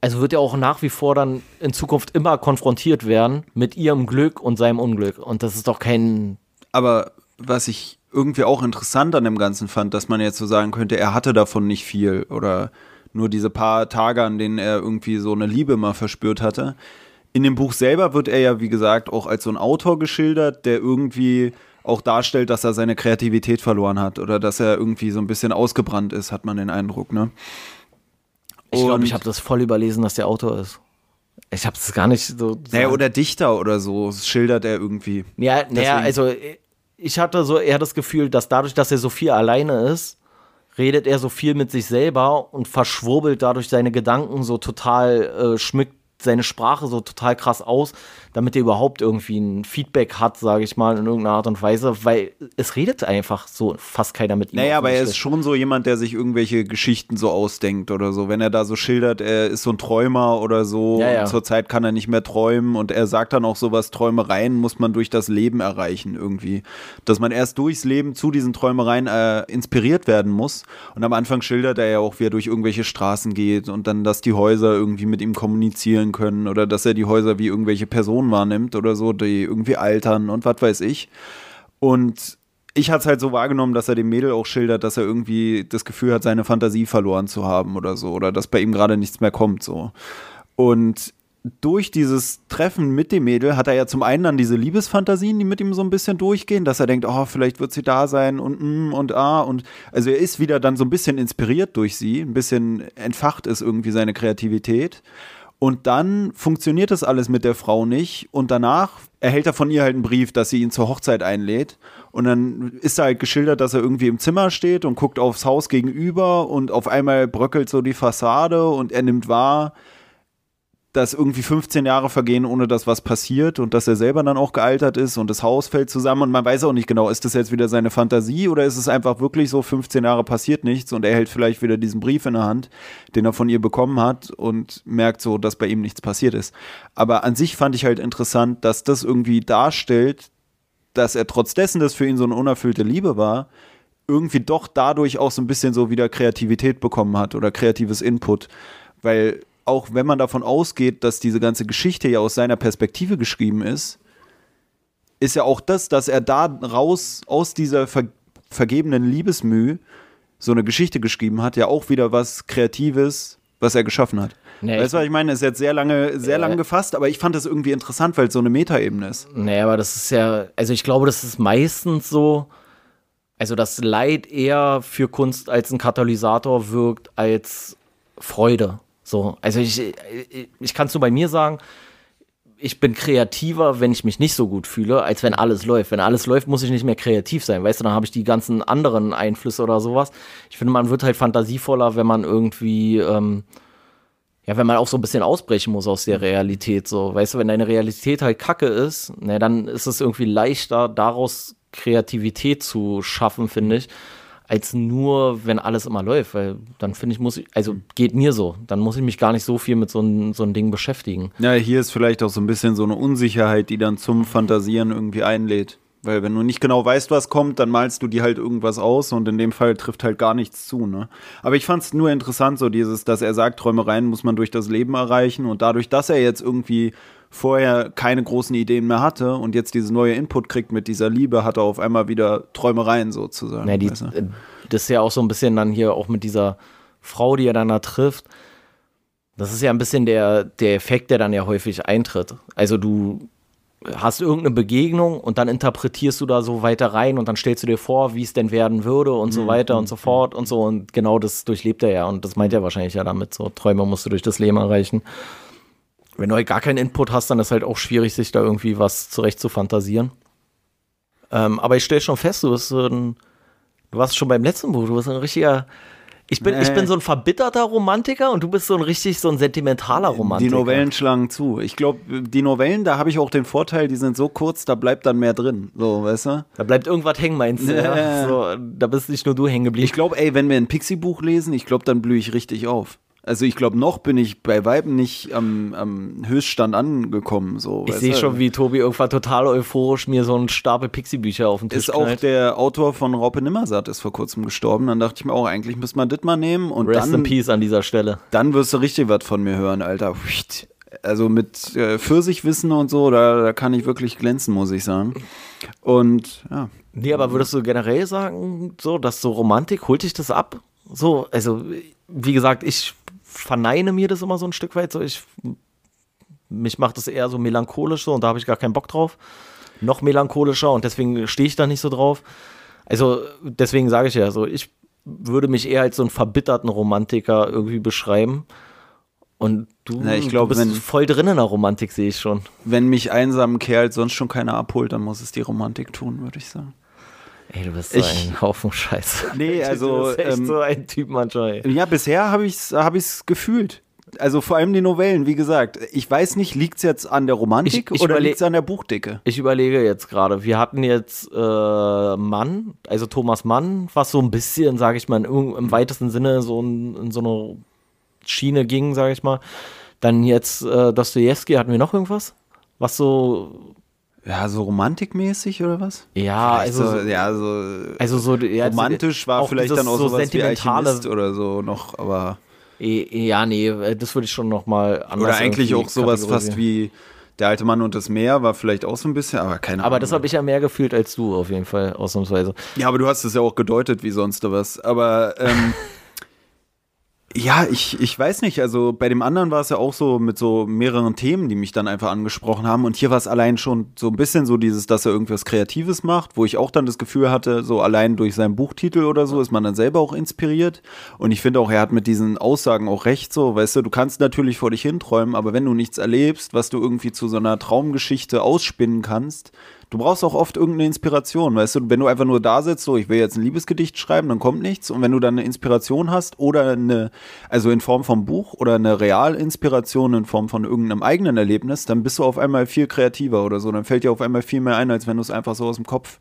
Also wird er auch nach wie vor dann in Zukunft immer konfrontiert werden mit ihrem Glück und seinem Unglück. Und das ist doch kein. Aber was ich irgendwie auch interessant an dem Ganzen fand, dass man jetzt so sagen könnte, er hatte davon nicht viel oder nur diese paar Tage, an denen er irgendwie so eine Liebe mal verspürt hatte. In dem Buch selber wird er ja, wie gesagt, auch als so ein Autor geschildert, der irgendwie auch darstellt, dass er seine Kreativität verloren hat oder dass er irgendwie so ein bisschen ausgebrannt ist, hat man den Eindruck, ne? Ich glaube, ich habe das voll überlesen, dass der Autor ist. Ich habe es gar nicht so. Naja, oder Dichter oder so, schildert er irgendwie. Ja, naja, also ich hatte so eher das Gefühl, dass dadurch, dass er so viel alleine ist, redet er so viel mit sich selber und verschwurbelt dadurch seine Gedanken so total, äh, schmückt seine Sprache so total krass aus, damit er überhaupt irgendwie ein Feedback hat, sage ich mal, in irgendeiner Art und Weise, weil es redet einfach so fast keiner mit ihm. Naja, aber er ist schon so jemand, der sich irgendwelche Geschichten so ausdenkt oder so. Wenn er da so schildert, er ist so ein Träumer oder so, ja, ja. zurzeit kann er nicht mehr träumen und er sagt dann auch sowas, Träumereien muss man durch das Leben erreichen irgendwie. Dass man erst durchs Leben zu diesen Träumereien äh, inspiriert werden muss. Und am Anfang schildert er ja auch, wie er durch irgendwelche Straßen geht und dann, dass die Häuser irgendwie mit ihm kommunizieren können oder dass er die Häuser wie irgendwelche Personen Personen wahrnimmt oder so, die irgendwie altern und was weiß ich. Und ich hatte es halt so wahrgenommen, dass er dem Mädel auch schildert, dass er irgendwie das Gefühl hat, seine Fantasie verloren zu haben oder so, oder dass bei ihm gerade nichts mehr kommt, so. Und durch dieses Treffen mit dem Mädel hat er ja zum einen dann diese Liebesfantasien, die mit ihm so ein bisschen durchgehen, dass er denkt, oh, vielleicht wird sie da sein und mm, und ah und also er ist wieder dann so ein bisschen inspiriert durch sie, ein bisschen entfacht ist irgendwie seine Kreativität und dann funktioniert das alles mit der Frau nicht. Und danach erhält er von ihr halt einen Brief, dass sie ihn zur Hochzeit einlädt. Und dann ist da halt geschildert, dass er irgendwie im Zimmer steht und guckt aufs Haus gegenüber und auf einmal bröckelt so die Fassade und er nimmt wahr, dass irgendwie 15 Jahre vergehen, ohne dass was passiert und dass er selber dann auch gealtert ist und das Haus fällt zusammen und man weiß auch nicht genau, ist das jetzt wieder seine Fantasie oder ist es einfach wirklich so, 15 Jahre passiert nichts und er hält vielleicht wieder diesen Brief in der Hand, den er von ihr bekommen hat und merkt so, dass bei ihm nichts passiert ist. Aber an sich fand ich halt interessant, dass das irgendwie darstellt, dass er trotz dessen, dass für ihn so eine unerfüllte Liebe war, irgendwie doch dadurch auch so ein bisschen so wieder Kreativität bekommen hat oder kreatives Input. Weil auch wenn man davon ausgeht, dass diese ganze Geschichte ja aus seiner Perspektive geschrieben ist, ist ja auch das, dass er da raus aus dieser ver vergebenen Liebesmüh so eine Geschichte geschrieben hat, ja auch wieder was Kreatives, was er geschaffen hat. Nee, weißt du, was ich meine? Ist jetzt sehr lange, sehr äh, lang gefasst, aber ich fand das irgendwie interessant, weil es so eine Metaebene ist. Nee, aber das ist ja, also ich glaube, das ist meistens so, also dass Leid eher für Kunst als ein Katalysator wirkt als Freude. So, also ich, ich, kann es nur bei mir sagen, ich bin kreativer, wenn ich mich nicht so gut fühle, als wenn alles läuft. Wenn alles läuft, muss ich nicht mehr kreativ sein. Weißt du, dann habe ich die ganzen anderen Einflüsse oder sowas. Ich finde, man wird halt fantasievoller, wenn man irgendwie, ähm, ja, wenn man auch so ein bisschen ausbrechen muss aus der Realität. So, weißt du, wenn deine Realität halt kacke ist, ne, dann ist es irgendwie leichter, daraus Kreativität zu schaffen, finde ich als nur, wenn alles immer läuft, weil dann finde ich, muss ich, also geht mir so, dann muss ich mich gar nicht so viel mit so einem so ein Ding beschäftigen. Ja, hier ist vielleicht auch so ein bisschen so eine Unsicherheit, die dann zum Fantasieren irgendwie einlädt. Weil wenn du nicht genau weißt, was kommt, dann malst du dir halt irgendwas aus und in dem Fall trifft halt gar nichts zu, ne? Aber ich fand es nur interessant, so dieses, dass er sagt, Träumereien muss man durch das Leben erreichen und dadurch, dass er jetzt irgendwie vorher keine großen Ideen mehr hatte und jetzt diese neue Input kriegt mit dieser Liebe, hat er auf einmal wieder Träumereien sozusagen. Ja, die, weißt du? äh, das ist ja auch so ein bisschen dann hier auch mit dieser Frau, die er dann da trifft. Das ist ja ein bisschen der, der Effekt, der dann ja häufig eintritt. Also du hast irgendeine Begegnung und dann interpretierst du da so weiter rein und dann stellst du dir vor, wie es denn werden würde und so weiter und so fort und so und genau das durchlebt er ja und das meint er wahrscheinlich ja damit so Träume musst du durch das Leben erreichen. Wenn du halt gar keinen Input hast, dann ist halt auch schwierig, sich da irgendwie was zurecht zu fantasieren. Ähm, aber ich stelle schon fest, du bist so ein, du warst schon beim letzten Buch, du bist ein richtiger, ich bin, ich Nee. bin so ein verbitterter Romantiker und du bist so ein richtig so ein sentimentaler Romantiker. Die Novellen schlagen zu. Ich glaube, die Novellen, da habe ich auch den Vorteil, die sind so kurz, da bleibt dann mehr drin. So, weißt du? Da bleibt irgendwas hängen, meinst du? Ja. Ja. So, da bist nicht nur du hängen geblieben. Ich glaube, ey, wenn wir ein Pixie-Buch lesen, ich glaube, dann blühe ich richtig auf. Also ich glaube, noch bin ich bei Weiben nicht am, am Höchststand angekommen. So, Ich sehe schon, wie Tobi irgendwann total euphorisch mir so einen Stapel Pixie-Bücher auf den Tisch Ist auch knallt. der Autor von Raupe Nimmersatt ist vor kurzem gestorben. Dann dachte ich mir auch, eigentlich müsste man das mal nehmen und Rest in dann, Peace an dieser Stelle. dann wirst du richtig was von mir hören, Alter. Also mit äh, Pfirsichwissen und so, da, da kann ich wirklich glänzen, muss ich sagen. Und ja, Nee, aber würdest du generell sagen, so, dass so Romantik, holt dich das ab? So, also, wie gesagt, ich verneine mir das immer so ein Stück weit. So, ich, mich macht das eher so melancholisch so und da habe ich gar keinen Bock drauf. Noch melancholischer und deswegen stehe ich da nicht so drauf. Also, deswegen sage ich ja so, ich würde mich eher als so einen verbitterten Romantiker irgendwie beschreiben. Und du, Na, ich glaub, du bist wenn- voll drin in der Romantik, sehe ich schon. wenn mich einsamen Kerl sonst schon keiner abholt, dann muss es die Romantik tun, würde ich sagen. Ey, du bist so Ich- ein Haufen Scheiße. Nee, also, du bist echt ähm, so ein Typ manchmal. Ja, bisher habe ich es hab ich's gefühlt. Also vor allem die Novellen, wie gesagt. Ich weiß nicht, liegt es jetzt an der Romantik Ich- ich oder liegt es an der Buchdicke? Ich überlege jetzt gerade, wir hatten jetzt äh, Mann, also Thomas Mann, was so ein bisschen, sage ich mal, irgend- im weitesten Sinne so in, in so eine Schiene ging, sage ich mal. Dann jetzt äh, Dostoevsky, hatten wir noch irgendwas? Was so, Ja, so romantikmäßig oder was? ja, Vielleicht also, so, ja, so also so ja, romantisch war vielleicht dann auch so sowas wie Alchemist oder so noch, aber Eh, Ja, nee, äh, das würde ich schon noch mal anders oder eigentlich auch sowas fast wie der alte Mann und das Meer war vielleicht auch so ein bisschen, aber keine Ahnung. Aber das habe ich ja mehr gefühlt als du, auf jeden Fall, ausnahmsweise. Ja, aber du hast es ja auch gedeutet wie sonst was. Aber ähm, ja, ich, ich weiß nicht. Also bei dem anderen war es ja auch so mit so mehreren Themen, die mich dann einfach angesprochen haben. Und hier war es allein schon so ein bisschen so dieses, dass er irgendwas Kreatives macht, wo ich auch dann das Gefühl hatte, so allein durch seinen Buchtitel oder so ist man dann selber auch inspiriert. Und ich finde auch, er hat mit diesen Aussagen auch recht. So, weißt du, du kannst natürlich vor dich hinträumen, aber wenn du nichts erlebst, was du irgendwie zu so einer Traumgeschichte ausspinnen kannst, Du brauchst auch oft irgendeine Inspiration, weißt du, wenn du einfach nur da sitzt, so ich will jetzt ein Liebesgedicht schreiben, dann kommt nichts und wenn du dann eine Inspiration hast oder eine, also in Form vom Buch oder eine Realinspiration in Form von irgendeinem eigenen Erlebnis, dann bist du auf einmal viel kreativer oder so, dann fällt dir auf einmal viel mehr ein, als wenn du es einfach so aus dem Kopf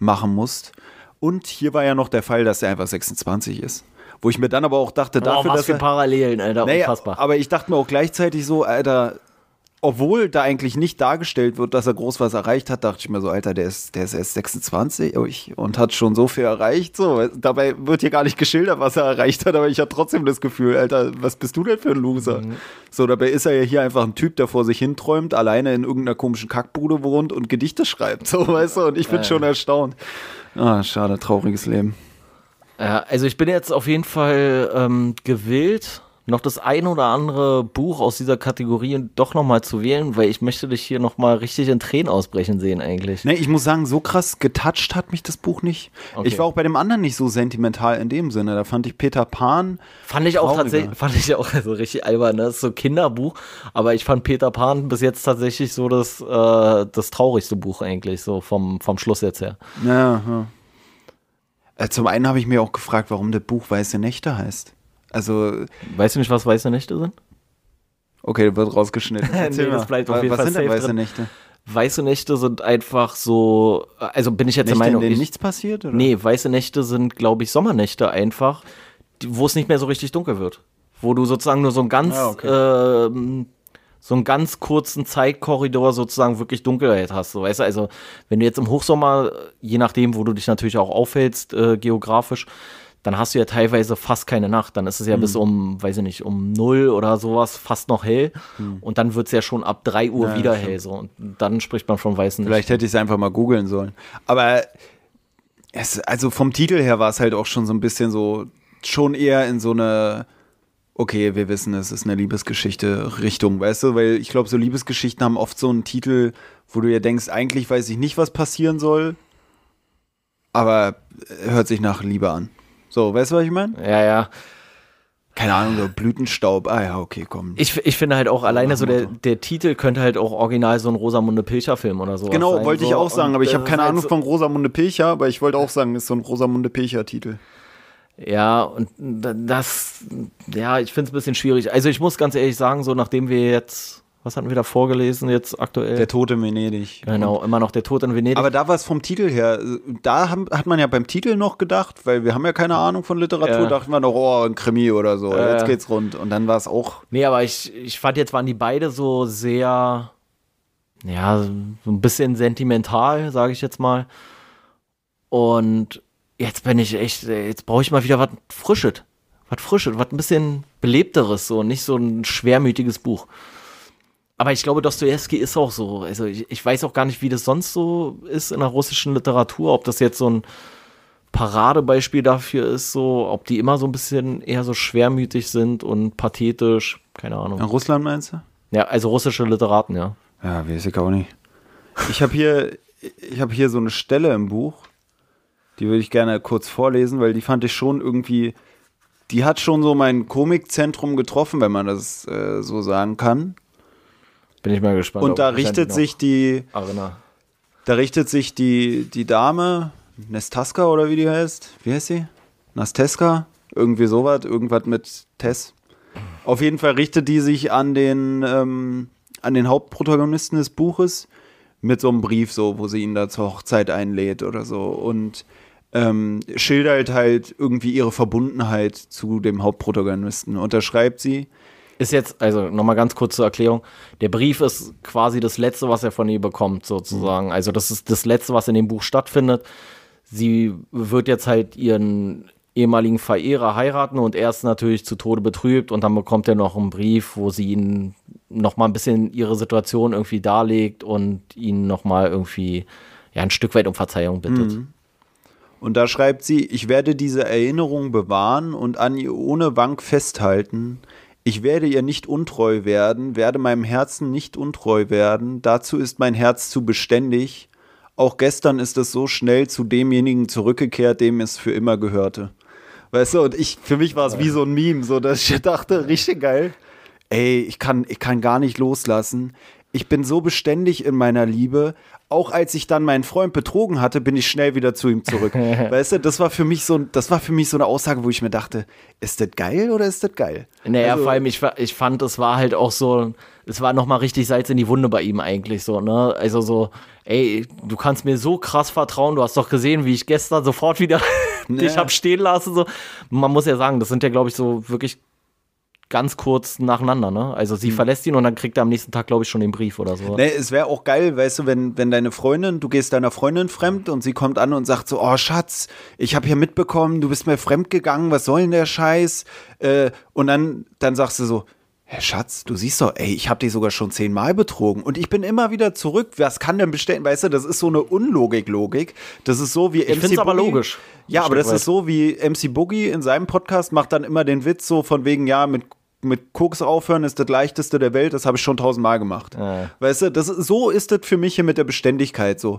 machen musst. Und hier war ja noch der Fall, dass er einfach 26 ist. Wo ich mir dann aber auch dachte, dafür, was dass für Parallelen, Alter, naja, unfassbar. aber ich dachte mir auch gleichzeitig so, Alter, obwohl da eigentlich nicht dargestellt wird, dass er groß was erreicht hat, dachte ich mir so, Alter, der ist, der ist erst 26 ui, und hat schon so viel erreicht. So, dabei wird hier gar nicht geschildert, was er erreicht hat, aber ich habe trotzdem das Gefühl, Alter, was bist du denn für ein Loser? Mhm. So, dabei ist er ja hier einfach ein Typ, der vor sich hinträumt, alleine in irgendeiner komischen Kackbude wohnt und Gedichte schreibt. So, weißt du, und ich bin schon erstaunt. Ah, schade, trauriges Leben. Ja, also ich bin jetzt auf jeden Fall ähm, gewillt, noch das ein oder andere Buch aus dieser Kategorie doch nochmal zu wählen, weil ich möchte dich hier nochmal richtig in Tränen ausbrechen sehen eigentlich. Nee, ich muss sagen, so krass getoucht hat mich das Buch nicht. Okay. Ich war auch bei dem anderen nicht so sentimental in dem Sinne. Da fand ich Peter Pan. Fand ich auch Trauriger. tatsächlich, fand ich auch also richtig albern, ne? Das ist so ein Kinderbuch, aber ich fand Peter Pan bis jetzt tatsächlich so das, äh, das traurigste Buch eigentlich, so vom, vom Schluss jetzt her. Ja, ja. Äh, Zum einen habe ich mir auch gefragt, warum das Buch Weiße Nächte heißt. Also, Weißt du nicht, was weiße Nächte sind? okay, wird rausgeschnitten. Nee, das bleibt auf jeden was Fall sind denn Weiße drin. Nächte? Weiße Nächte sind einfach so, also bin ich jetzt der Nächte, in Meinung, denen ich, nichts passiert? Oder? nee, weiße Nächte sind, glaube ich, Sommernächte einfach, wo es nicht mehr so richtig dunkel wird. Wo du sozusagen nur so einen ganz, Ah, okay. ähm, so einen ganz kurzen Zeitkorridor sozusagen wirklich Dunkelheit hast. So, weißt du, also wenn du jetzt im Hochsommer, je nachdem, wo du dich natürlich auch aufhältst, äh, geografisch, dann hast du ja teilweise fast keine Nacht. Dann ist es ja bis um, weiß ich nicht, um null oder sowas fast noch hell. Und dann wird es ja schon ab 3 Uhr Ja, wieder hell. So. Und dann spricht man von weißen Vielleicht hätte ich es einfach mal googeln sollen. Aber es, also vom Titel her war es halt auch schon so ein bisschen so, schon eher in so eine, okay, wir wissen, es ist eine Liebesgeschichte Richtung, weißt du? Weil ich glaube, so Liebesgeschichten haben oft so einen Titel, wo du ja denkst, eigentlich weiß ich nicht, was passieren soll, aber hört sich nach Liebe an. So, weißt du, was ich meine? Ja, ja. Keine Ahnung, so Blütenstaub. Ah ja, okay, komm. Ich, ich finde halt auch alleine so der, der Titel könnte halt auch original so ein Rosamunde Pilcher-Film oder so. Genau, sein, wollte ich auch sagen, Und aber ich habe keine halt Ahnung so, von Rosamunde Pilcher, aber ich wollte auch sagen, ist so ein Rosamunde Pilcher-Titel. Ja, und da- das, ja, ich finde es ein bisschen schwierig. Also ich muss ganz ehrlich sagen, so nachdem wir jetzt, was hatten wir da vorgelesen jetzt aktuell? Der Tod in Venedig. genau, immer noch der Tod in Venedig. Aber da war es vom Titel her, da haben, hat man ja beim Titel noch gedacht, weil wir haben ja keine Ahnung von Literatur, Ja. dachten wir noch, oh, ein Krimi oder so, Ja, jetzt geht's rund. Und dann war es auch, Nee, aber ich, ich fand jetzt waren die beide so sehr, ja, so ein bisschen sentimental, sage ich jetzt mal. Und jetzt bin ich echt, jetzt brauche ich mal wieder was Frisches. Was Frisches, was ein bisschen belebteres, so nicht so ein schwermütiges Buch. Aber ich glaube, Dostoevsky ist auch so. Also ich, ich weiß auch gar nicht, wie das sonst so ist in der russischen Literatur, ob das jetzt so ein Paradebeispiel dafür ist, so, ob die immer so ein bisschen eher so schwermütig sind und pathetisch, keine Ahnung. in Russland meinst du? Ja, also russische Literaten, ja. Ja, weiß ich auch nicht. Ich habe hier, ich habe hier so eine Stelle im Buch, die würde ich gerne kurz vorlesen, weil die fand ich schon irgendwie, die hat schon so mein Komikzentrum getroffen, wenn man das äh, so sagen kann. Bin ich mal gespannt. Und da richtet sich die, erinnere. Da richtet sich die, die Dame, Nestaska oder wie die heißt, wie heißt sie? Nasteska? Irgendwie sowas, irgendwas mit Tess. Auf jeden Fall richtet die sich an den, ähm, an den Hauptprotagonisten des Buches mit so einem Brief, so, wo sie ihn da zur Hochzeit einlädt oder so. Und ähm, schildert halt irgendwie ihre Verbundenheit zu dem Hauptprotagonisten. Unterschreibt sie. Ist jetzt, also nochmal ganz kurz zur Erklärung, der Brief ist quasi das Letzte, was er von ihr bekommt, sozusagen. Also das ist das Letzte, was in dem Buch stattfindet. Sie wird jetzt halt ihren ehemaligen Verehrer heiraten und er ist natürlich zu Tode betrübt und dann bekommt er noch einen Brief, wo sie ihn noch mal ein bisschen ihre Situation irgendwie darlegt und ihn noch mal irgendwie ja ein Stück weit um Verzeihung bittet. Und da schreibt sie, ich werde diese Erinnerung bewahren und an ihr ohne Wank festhalten. Ich werde ihr nicht untreu werden, werde meinem Herzen nicht untreu werden. Dazu ist mein Herz zu beständig. Auch gestern ist es so schnell zu demjenigen zurückgekehrt, dem es für immer gehörte. Weißt du, und ich, für mich war es wie so ein Meme, so dass ich dachte, richtig geil. Ey, ich kann, ich kann gar nicht loslassen. Ich bin so beständig in meiner Liebe. Auch als ich dann meinen Freund betrogen hatte, bin ich schnell wieder zu ihm zurück. weißt du, das war für mich so, das war für mich so eine Aussage, wo ich mir dachte, ist das geil oder ist das geil? Naja, Also- vor allem, ich, ich fand, es war halt auch so, es war nochmal richtig Salz in die Wunde bei ihm eigentlich so, ne? Also so, ey, du kannst mir so krass vertrauen, du hast doch gesehen, wie ich gestern sofort wieder dich hab stehen lassen, so. Man muss ja sagen, das sind ja, glaube ich, so wirklich ganz kurz nacheinander, ne? Also sie verlässt ihn und dann kriegt er am nächsten Tag, glaube ich, schon den Brief oder so. Ne, es wäre auch geil, weißt du, wenn, wenn deine Freundin, du gehst deiner Freundin fremd und sie kommt an und sagt so, oh Schatz, ich habe hier mitbekommen, du bist mir fremd gegangen, was soll denn der Scheiß? Äh, und dann, dann sagst du so, Herr Schatz, du siehst doch, ey, ich habe dich sogar schon zehnmal betrogen und ich bin immer wieder zurück. Was kann denn bestellen? Weißt du, das ist so eine Unlogik-Logik. Das ist so wie Ich find's aber logisch. Ja, aber das weit. ist so wie MC Boogie in seinem Podcast macht dann immer den Witz so von wegen, ja, mit, mit Koks aufhören ist das leichteste der Welt, das habe ich schon tausendmal gemacht. Ja. Weißt du, das, so ist das für mich hier mit der Beständigkeit so.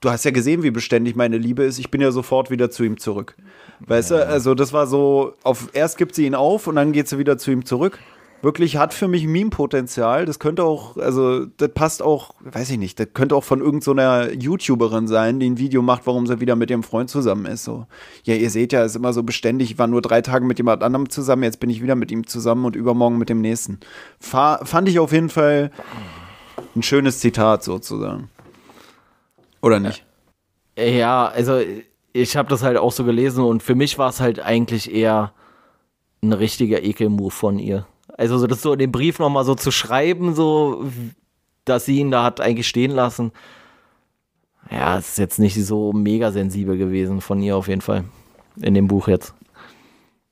Du hast ja gesehen, wie beständig meine Liebe ist. Ich bin ja sofort wieder zu ihm zurück. Weißt du, also das war so, auf erst gibt sie ihn auf und dann geht sie wieder zu ihm zurück. Wirklich hat für mich Meme-Potenzial. Das könnte auch, also das passt auch, weiß ich nicht, das könnte auch von irgendeiner YouTuberin sein, die ein Video macht, warum sie wieder mit ihrem Freund zusammen ist. So, ja, ihr seht ja, es ist immer so beständig. Ich war nur drei Tage mit jemand anderem zusammen, jetzt bin ich wieder mit ihm zusammen und übermorgen mit dem nächsten. Fa fand ich auf jeden Fall ein schönes Zitat sozusagen. Oder nicht? Ja, also ich habe das halt auch so gelesen und für mich war es halt eigentlich eher ein richtiger Ekelmove von ihr. Also so das so in dem Brief nochmal so zu schreiben, so dass sie ihn da hat eigentlich stehen lassen. Ja, ist jetzt nicht so mega sensibel gewesen von ihr auf jeden Fall. In dem Buch jetzt.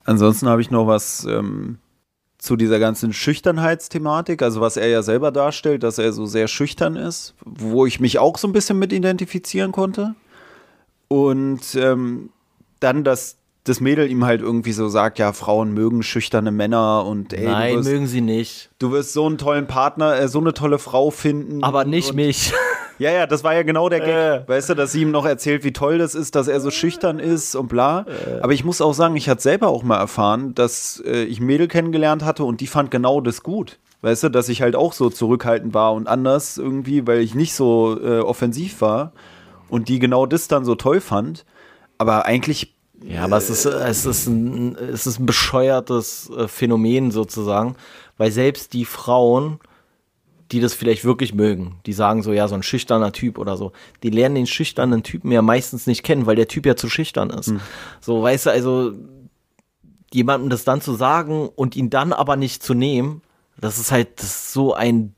Ansonsten habe ich noch was ähm, zu dieser ganzen Schüchternheitsthematik, also was er ja selber darstellt, dass er so sehr schüchtern ist, wo ich mich auch so ein bisschen mit identifizieren konnte. Und ähm, dann, dass das Mädel ihm halt irgendwie so sagt, ja, Frauen mögen schüchterne Männer und ey, Nein, wirst, mögen sie nicht. du wirst so einen tollen Partner, äh, so eine tolle Frau finden. Aber nicht und, mich. Ja, ja, das war ja genau der Gag. Äh. Weißt du, dass sie ihm noch erzählt, wie toll das ist, dass er so schüchtern ist und bla. Äh. Aber ich muss auch sagen, ich hatte selber auch mal erfahren, dass äh, ich Mädel kennengelernt hatte und die fand genau das gut. Weißt du, dass ich halt auch so zurückhaltend war und anders irgendwie, weil ich nicht so äh, offensiv war und die genau das dann so toll fand. Aber eigentlich Ja, aber es ist, es ist, ein, es ist ein bescheuertes äh, Phänomen sozusagen, weil selbst die Frauen, die das vielleicht wirklich mögen, die sagen so, ja, so ein schüchterner Typ oder so, die lernen den schüchternen Typen ja meistens nicht kennen, weil der Typ ja zu schüchtern ist. So, weißt du, also jemandem das dann zu sagen und ihn dann aber nicht zu nehmen, das ist halt das ist so ein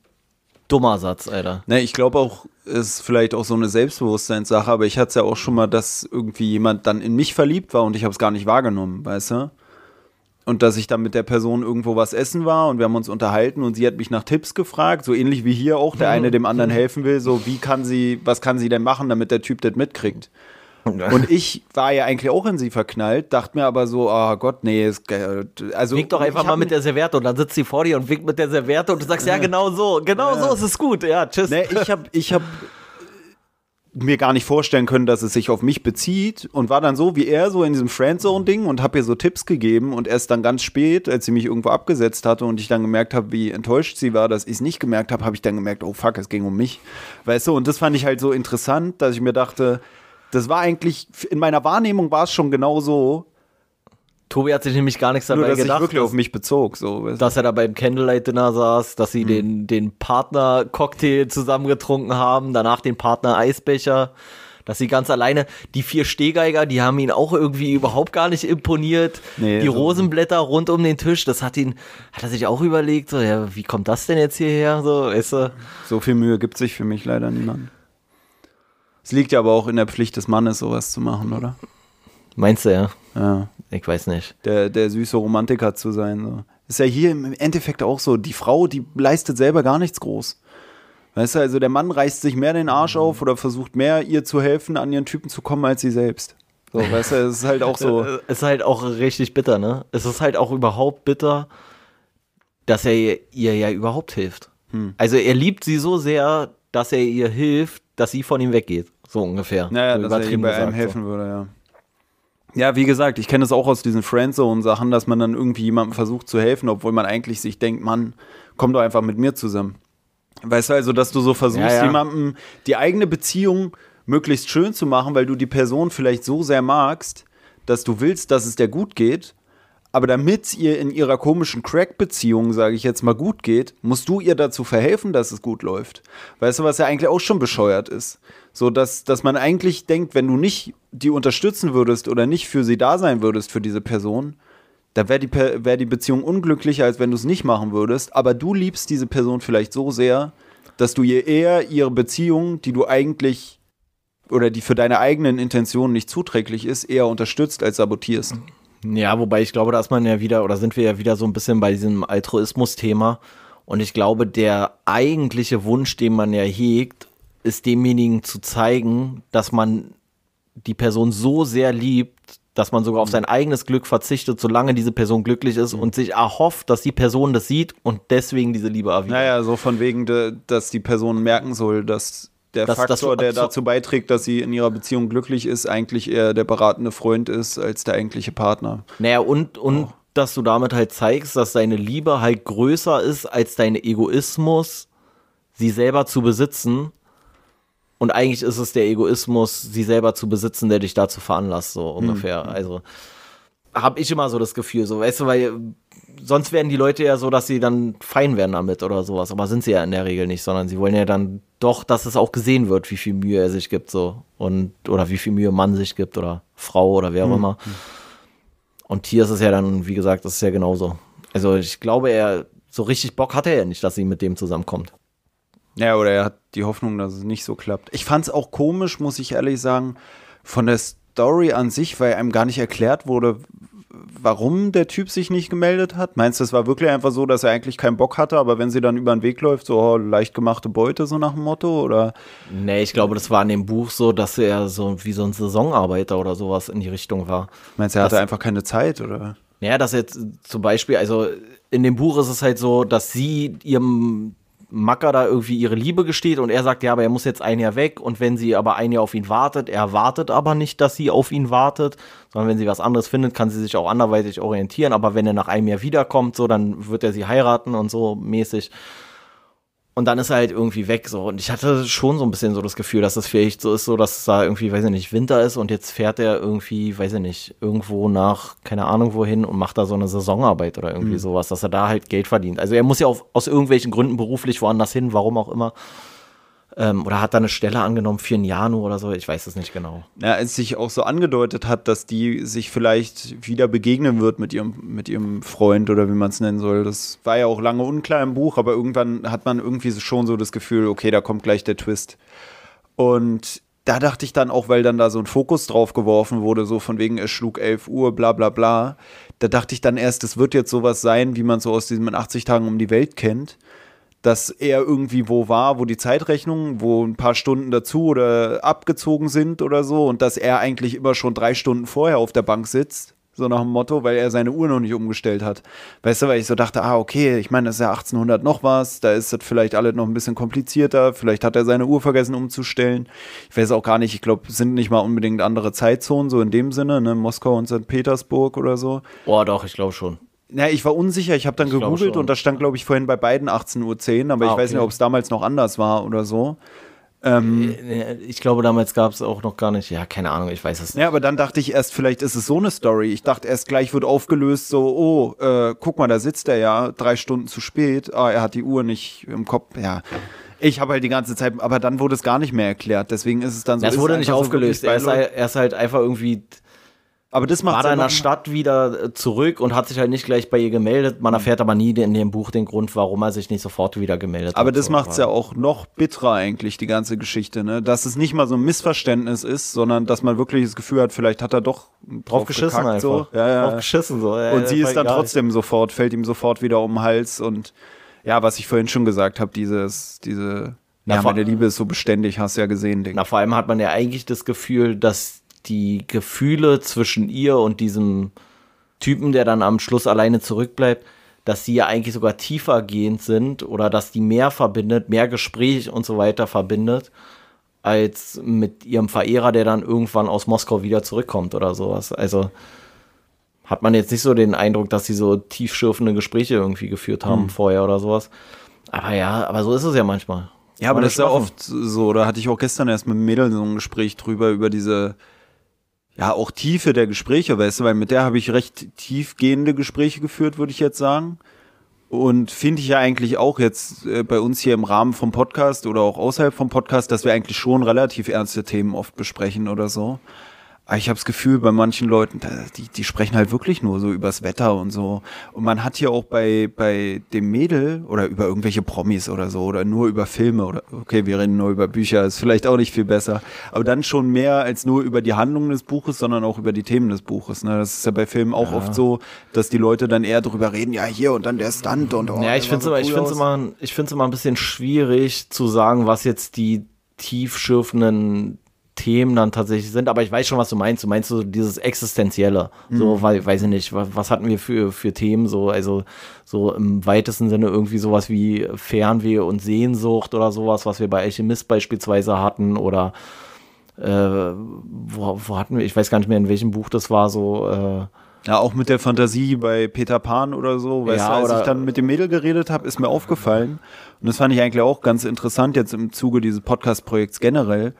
dummer Satz, Alter. Ne, ich glaube auch, es ist vielleicht auch so eine Selbstbewusstseinssache, aber ich hatte es ja auch schon mal, dass irgendwie jemand dann in mich verliebt war und ich habe es gar nicht wahrgenommen, weißt du? Und dass ich dann mit der Person irgendwo was essen war und wir haben uns unterhalten und sie hat mich nach Tipps gefragt, so ähnlich wie hier auch, der eine dem anderen helfen will, so wie kann sie, was kann sie denn machen, damit der Typ das mitkriegt. Und ich war ja eigentlich auch in sie verknallt, dachte mir aber so, oh Gott, nee, ist, also Wink doch einfach mal mit der Serviette und dann sitzt sie vor dir und winkt mit der Serviette und du sagst, ja, genau so, genau so ist es gut, ja, tschüss. Ne, ich habe ich hab mir gar nicht vorstellen können, dass es sich auf mich bezieht und war dann so wie er so in diesem Friendzone-Ding und habe ihr so Tipps gegeben und erst dann ganz spät, als sie mich irgendwo abgesetzt hatte und ich dann gemerkt habe, wie enttäuscht sie war, dass ich es nicht gemerkt habe, habe ich dann gemerkt, oh fuck, es ging um mich. Weißt du, und das fand ich halt so interessant, dass ich mir dachte, das war eigentlich, in meiner Wahrnehmung war es schon genau so, Tobi hat sich nämlich gar nichts dabei nur dass gedacht, ich wirklich dass, auf mich bezog. So, dass er da beim Candlelight-Dinner saß, dass sie den, den Partner-Cocktail zusammen getrunken haben, danach den Partner-Eisbecher, dass sie ganz alleine, die vier Stehgeiger, die haben ihn auch irgendwie überhaupt gar nicht imponiert. Nee, die so- Rosenblätter rund um den Tisch, das hat ihn, hat er sich auch überlegt, so, ja, wie kommt das denn jetzt hierher, so, weißt du? so viel Mühe gibt sich für mich leider niemand. Es liegt ja aber auch in der Pflicht des Mannes, sowas zu machen, oder? Meinst du, ja? Ja. Ich weiß nicht. der, der süße Romantiker zu sein. So. Ist ja hier im Endeffekt auch so. Die Frau, die leistet selber gar nichts groß. Weißt du, also der Mann reißt sich mehr den Arsch auf oder versucht mehr ihr zu helfen, an ihren Typen zu kommen, als sie selbst. So, weißt du, es ist halt auch so. Es ist halt auch richtig bitter, ne? Es ist halt auch überhaupt bitter, dass er ihr, ihr ja überhaupt hilft. Hm. Also er liebt sie so sehr, dass er ihr hilft, dass sie von ihm weggeht. So ungefähr. Naja, so dass er ihm bei einem helfen würde, ja. Ja, wie gesagt, ich kenne es auch aus diesen Friendzone-Sachen, dass man dann irgendwie jemandem versucht zu helfen, obwohl man eigentlich sich denkt, Mann, komm doch einfach mit mir zusammen. Weißt du, also, dass du so versuchst, Ja, ja. jemandem die eigene Beziehung möglichst schön zu machen, weil du die Person vielleicht so sehr magst, dass du willst, dass es der gut geht. Aber damit ihr in ihrer komischen Crack-Beziehung, sage ich jetzt mal, gut geht, musst du ihr dazu verhelfen, dass es gut läuft. Weißt du, was ja eigentlich auch schon bescheuert ist? So, dass, dass man eigentlich denkt, wenn du nicht die unterstützen würdest oder nicht für sie da sein würdest, für diese Person, dann wäre die, wär die Beziehung unglücklicher, als wenn du es nicht machen würdest. Aber du liebst diese Person vielleicht so sehr, dass du ihr eher ihre Beziehung, die du eigentlich oder die für deine eigenen Intentionen nicht zuträglich ist, eher unterstützt als sabotierst. Ja, wobei ich glaube, da ist man ja wieder, oder sind wir ja wieder so ein bisschen bei diesem Altruismus-Thema. Und ich glaube, der eigentliche Wunsch, den man ja hegt, ist demjenigen zu zeigen, dass man die Person so sehr liebt, dass man sogar auf sein eigenes Glück verzichtet, solange diese Person glücklich ist und sich erhofft, dass die Person das sieht und deswegen diese Liebe erwidert. Naja, so von wegen, dass die Person merken soll, dass der dass Faktor, du- der so- dazu beiträgt, dass sie in ihrer Beziehung glücklich ist, eigentlich eher der beratende Freund ist als der eigentliche Partner. Naja, und, und dass du damit halt zeigst, dass deine Liebe halt größer ist als dein Egoismus, sie selber zu besitzen. Und eigentlich ist es der Egoismus, sie selber zu besitzen, der dich dazu veranlasst, so ungefähr. Also, habe ich immer so das Gefühl, so, weißt du, weil sonst werden die Leute ja so, dass sie dann fein werden damit oder sowas, aber sind sie ja in der Regel nicht, sondern sie wollen ja dann doch, dass es auch gesehen wird, wie viel Mühe er sich gibt, so und oder wie viel Mühe Mann sich gibt oder Frau oder wer auch mhm. immer. Und hier ist es ja dann, wie gesagt, das ist ja genauso. Also ich glaube, er so richtig Bock hat er ja nicht, dass sie mit dem zusammenkommt. Ja, oder er hat die Hoffnung, dass es nicht so klappt. Ich fand es auch komisch, muss ich ehrlich sagen, von der Story an sich, weil einem gar nicht erklärt wurde, warum der Typ sich nicht gemeldet hat? Meinst du, es war wirklich einfach so, dass er eigentlich keinen Bock hatte, aber wenn sie dann über den Weg läuft, so oh, leicht gemachte Beute, so nach dem Motto? Oder? Nee, ich glaube, das war in dem Buch so, dass er so wie so ein Saisonarbeiter oder sowas in die Richtung war. Meinst du, er hatte einfach keine Zeit, oder? Naja, dass jetzt zum Beispiel, also in dem Buch ist es halt so, dass sie ihrem Macker da irgendwie ihre Liebe gesteht und er sagt, ja, aber er muss jetzt ein Jahr weg und wenn sie aber ein Jahr auf ihn wartet, er wartet aber nicht, dass sie auf ihn wartet, sondern wenn sie was anderes findet, kann sie sich auch anderweitig orientieren, aber wenn er nach einem Jahr wiederkommt, so, dann wird er sie heiraten und so mäßig. Und dann ist er halt irgendwie weg so. Und ich hatte schon so ein bisschen so das Gefühl, dass das vielleicht so ist, so dass es da irgendwie, weiß ich nicht, Winter ist und jetzt fährt er irgendwie, weiß ich nicht, irgendwo nach, keine Ahnung wohin und macht da so eine Saisonarbeit oder irgendwie mhm. sowas, dass er da halt Geld verdient. Also er muss ja auch aus irgendwelchen Gründen beruflich woanders hin, warum auch immer. Ähm, oder hat da eine Stelle angenommen für nur oder so, ich weiß es nicht genau. Ja, als sich auch so angedeutet hat, dass die sich vielleicht wieder begegnen wird mit ihrem, mit ihrem Freund oder wie man es nennen soll. Das war ja auch lange unklar im Buch, aber irgendwann hat man irgendwie schon so das Gefühl, okay, da kommt gleich der Twist. Und da dachte ich dann auch, weil dann da so ein Fokus drauf geworfen wurde, so von wegen, es schlug 11 Uhr, bla bla bla, da dachte ich dann erst, es wird jetzt sowas sein, wie man so aus diesem 80 Tagen um die Welt kennt dass er irgendwie wo war, wo die Zeitrechnung, wo ein paar Stunden dazu oder abgezogen sind oder so und dass er eigentlich immer schon drei Stunden vorher auf der Bank sitzt, so nach dem Motto, weil er seine Uhr noch nicht umgestellt hat. Weißt du, weil ich so dachte, ah, okay, ich meine, das ist ja 1800 noch was, da ist das vielleicht alles noch ein bisschen komplizierter, vielleicht hat er seine Uhr vergessen umzustellen. Ich weiß auch gar nicht, ich glaube, sind nicht mal unbedingt andere Zeitzonen, so in dem Sinne, ne, Moskau und St. Petersburg oder so. Boah, doch, ich glaube schon. Na, ich war unsicher. Ich habe dann ich gegoogelt und da stand, glaube ich, vorhin bei beiden 18.10 Uhr, aber ah, ich weiß okay. nicht, ob es damals noch anders war oder so. Ähm, äh, ich glaube, damals gab es auch noch gar nicht. Ja, keine Ahnung, ich weiß es nicht. Ja, aber dann dachte ich erst, vielleicht ist es so eine Story. Ich dachte erst gleich wird aufgelöst, so, oh, äh, guck mal, da sitzt er ja, drei Stunden zu spät. Ah, er hat die Uhr nicht im Kopf. Ja. Ich habe halt die ganze Zeit, aber dann wurde es gar nicht mehr erklärt. Deswegen ist es dann so. Das wurde nicht aufgelöst. So er, ist halt, er ist halt einfach irgendwie aber das macht war in der Stadt wieder äh, zurück und hat sich halt nicht gleich bei ihr gemeldet. Man erfährt aber nie in dem Buch den Grund, warum er sich nicht sofort wieder gemeldet aber hat. Aber das macht es ja auch noch bitterer eigentlich, die ganze Geschichte, ne? Dass es nicht mal so ein Missverständnis ist, sondern dass man wirklich das Gefühl hat, vielleicht hat er doch drauf, drauf geschissen gekackt. So. Ja, ja. Drauf geschissen so. Ja, und sie ist dann trotzdem sofort, fällt ihm sofort wieder um den Hals und ja, was ich vorhin schon gesagt habe, dieses, diese na, ja, meine Liebe ist so beständig, hast du ja gesehen, Ding. Na, vor allem hat man ja eigentlich das Gefühl, dass die Gefühle zwischen ihr und diesem Typen, der dann am Schluss alleine zurückbleibt, dass sie ja eigentlich sogar tiefer gehend sind oder dass die mehr verbindet, mehr Gespräch und so weiter verbindet, als mit ihrem Verehrer, der dann irgendwann aus Moskau wieder zurückkommt oder sowas. Also hat man jetzt nicht so den Eindruck, dass sie so tiefschürfende Gespräche irgendwie geführt haben mhm. vorher oder sowas. Aber ja, aber so ist es ja manchmal. Ja, aber das ist ja oft so. Da hatte ich auch gestern erst mit Mädel so ein Gespräch drüber, über diese ja, auch Tiefe der Gespräche, weißt du, weil mit der habe ich recht tiefgehende Gespräche geführt, würde ich jetzt sagen. Und finde ich ja eigentlich auch jetzt äh, bei uns hier im Rahmen vom Podcast oder auch außerhalb vom Podcast, dass wir eigentlich schon relativ ernste Themen oft besprechen oder so. Aber ich habe das Gefühl, bei manchen Leuten, die, die sprechen halt wirklich nur so übers Wetter und so. Und man hat hier auch bei, bei dem Mädel oder über irgendwelche Promis oder so oder nur über Filme oder okay, wir reden nur über Bücher, ist vielleicht auch nicht viel besser. Aber dann schon mehr als nur über die Handlungen des Buches, sondern auch über die Themen des Buches. Ne? Das ist ja bei Filmen auch ja. oft so, dass die Leute dann eher darüber reden, ja hier und dann der Stunt und oh, Ja, ich finde es so immer, ich find's immer, ich find's immer ein bisschen schwierig zu sagen, was jetzt die tiefschürfenden Themen dann tatsächlich sind, aber ich weiß schon, was du meinst. Du meinst so dieses Existenzielle. Mhm. So, weil, weiß ich nicht, was, was, hatten wir für, für Themen? So, also so im weitesten Sinne irgendwie sowas wie Fernweh und Sehnsucht oder sowas, was wir bei Alchemist beispielsweise hatten oder äh, wo, wo hatten wir, ich weiß gar nicht mehr, in welchem Buch das war, so äh, ja, auch mit der Fantasie bei Peter Pan oder so. Weißt ja, du, als ich dann mit dem Mädel geredet habe, ist mir aufgefallen. Und das fand ich eigentlich auch ganz interessant jetzt im Zuge dieses Podcast-Projekts generell,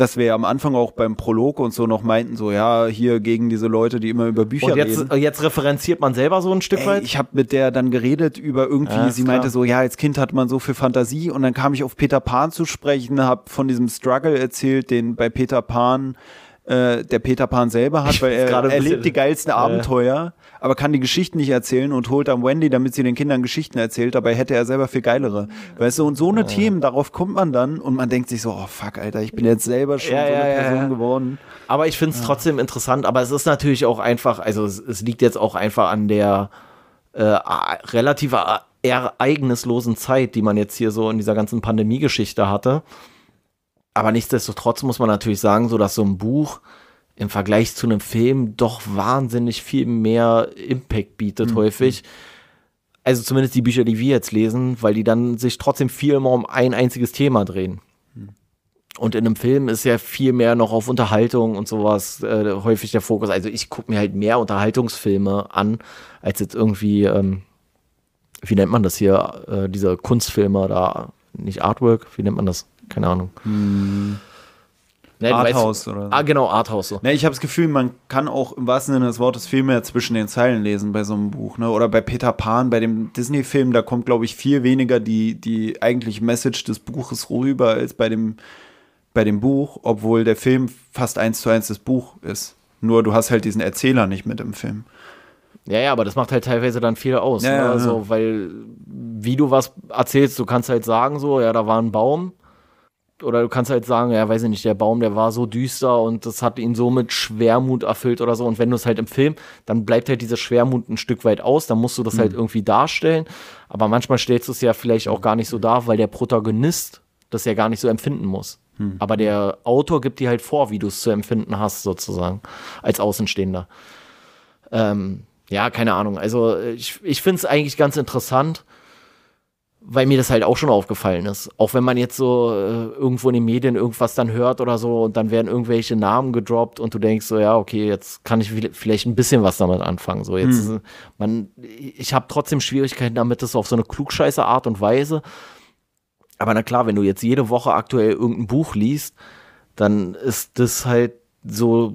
dass wir ja am Anfang auch beim Prolog und so noch meinten, so ja, hier gegen diese Leute, die immer über Bücher Und jetzt, reden. jetzt referenziert man selber so ein Stück Ey, weit? ich habe mit der dann geredet über irgendwie, Ja, sie klar. meinte so, ja, als Kind hat man so viel Fantasie und dann kam ich auf Peter Pan zu sprechen, habe von diesem Struggle erzählt, den bei Peter Pan äh, der Peter Pan selber hat, weil er erlebt die geilsten Abenteuer, aber kann die Geschichten nicht erzählen und holt dann Wendy, damit sie den Kindern Geschichten erzählt, dabei hätte er selber viel geilere. Weißt du, und so eine Themen, darauf kommt man dann und man denkt sich so, oh fuck, Alter, ich bin jetzt selber schon Ja, so ja, eine ja, Person ja. geworden. Aber ich finde es trotzdem interessant. Aber es ist natürlich auch einfach, also es, es liegt jetzt auch einfach an der äh, relativ ereignislosen Zeit, die man jetzt hier so in dieser ganzen Pandemie-Geschichte hatte. Aber nichtsdestotrotz muss man natürlich sagen, so dass so ein Buch im Vergleich zu einem Film doch wahnsinnig viel mehr Impact bietet häufig. Also zumindest die Bücher, die wir jetzt lesen, weil die dann sich trotzdem viel immer um ein einziges Thema drehen. Und in einem Film ist ja viel mehr noch auf Unterhaltung und sowas äh, häufig der Fokus. Also ich gucke mir halt mehr Unterhaltungsfilme an, als jetzt irgendwie, ähm, wie nennt man das hier, äh, diese Kunstfilme da, nicht Artwork, wie nennt man das? Keine Ahnung. Nee, du weißt- Arthouse oder. Ah, genau, Arthouse so. Ne, ich habe das Gefühl, man kann auch im wahrsten Sinne des Wortes viel mehr zwischen den Zeilen lesen bei so einem Buch. Ne? Oder bei Peter Pan, bei dem Disney-Film, da kommt, glaube ich, viel weniger die, die eigentliche Message des Buches rüber als bei dem, bei dem Buch, obwohl der Film fast eins zu eins das Buch ist. Nur du hast halt diesen Erzähler nicht mit im Film. Ja, ja, aber das macht halt teilweise dann viel aus. Ja, ne? ja, also, weil, wie du was erzählst, du kannst halt sagen, so, ja, da war ein Baum. Oder du kannst halt sagen, ja, weiß ich nicht, der Baum, der war so düster und das hat ihn so mit Schwermut erfüllt oder so. Und wenn du es halt im Film, dann bleibt halt diese Schwermut ein Stück weit aus, dann musst du das halt irgendwie darstellen. Aber manchmal stellst du es ja vielleicht auch gar nicht so dar, weil der Protagonist das ja gar nicht so empfinden muss. Aber der Autor gibt dir halt vor, wie du es zu empfinden hast, sozusagen, als Außenstehender. Ähm, ja, keine Ahnung. Also ich, ich finde es eigentlich ganz interessant, weil mir das halt auch schon aufgefallen ist. Auch wenn man jetzt so äh, irgendwo in den Medien irgendwas dann hört oder so und dann werden irgendwelche Namen gedroppt und du denkst so, ja, okay, jetzt kann ich vi- vielleicht ein bisschen was damit anfangen. So jetzt, äh, man, ich habe trotzdem Schwierigkeiten damit, das auf so eine klugscheiße Art und Weise. Aber na klar, wenn du jetzt jede Woche aktuell irgendein Buch liest, dann ist das halt so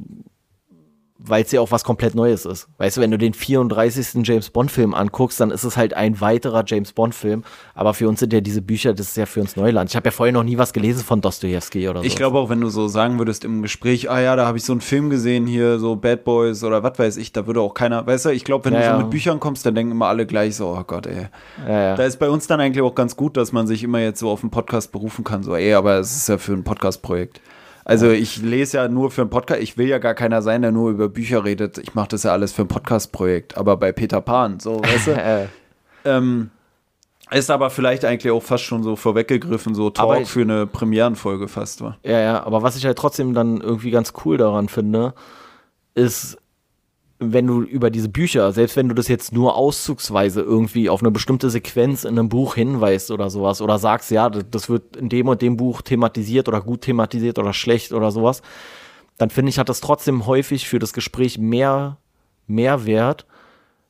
weil es ja auch was komplett Neues ist. Weißt du, wenn du den 34. James Bond-Film anguckst, dann ist es halt ein weiterer James Bond-Film. Aber für uns sind ja diese Bücher, das ist ja für uns Neuland. Ich habe ja vorher noch nie was gelesen von Dostoevsky oder so. Ich glaube auch, wenn du so sagen würdest im Gespräch, ah ja, da habe ich so einen Film gesehen hier, so Bad Boys oder was weiß ich, da würde auch keiner, weißt du, ich glaube, wenn Ja, du so mit Büchern kommst, dann denken immer alle gleich so, oh Gott, ey. ja. Da ist bei uns dann eigentlich auch ganz gut, dass man sich immer jetzt so auf einen Podcast berufen kann, so, ey, aber es ist ja für ein Podcast-Projekt. Also ich lese ja nur für einen Podcast, ich will ja gar keiner sein, der nur über Bücher redet. Ich mache das ja alles für ein Podcast-Projekt, aber bei Peter Pan, so, weißt du? Äh, ähm, ist aber vielleicht eigentlich auch fast schon so vorweggegriffen, so Talk ich- für eine Premierenfolge fast, war. ja, ja, aber was ich halt trotzdem dann irgendwie ganz cool daran finde, ist, wenn du über diese Bücher, selbst wenn du das jetzt nur auszugsweise irgendwie auf eine bestimmte Sequenz in einem Buch hinweist oder sowas oder sagst, ja, das wird in dem und dem Buch thematisiert oder gut thematisiert oder schlecht oder sowas, dann finde ich, hat das trotzdem häufig für das Gespräch mehr Mehrwert,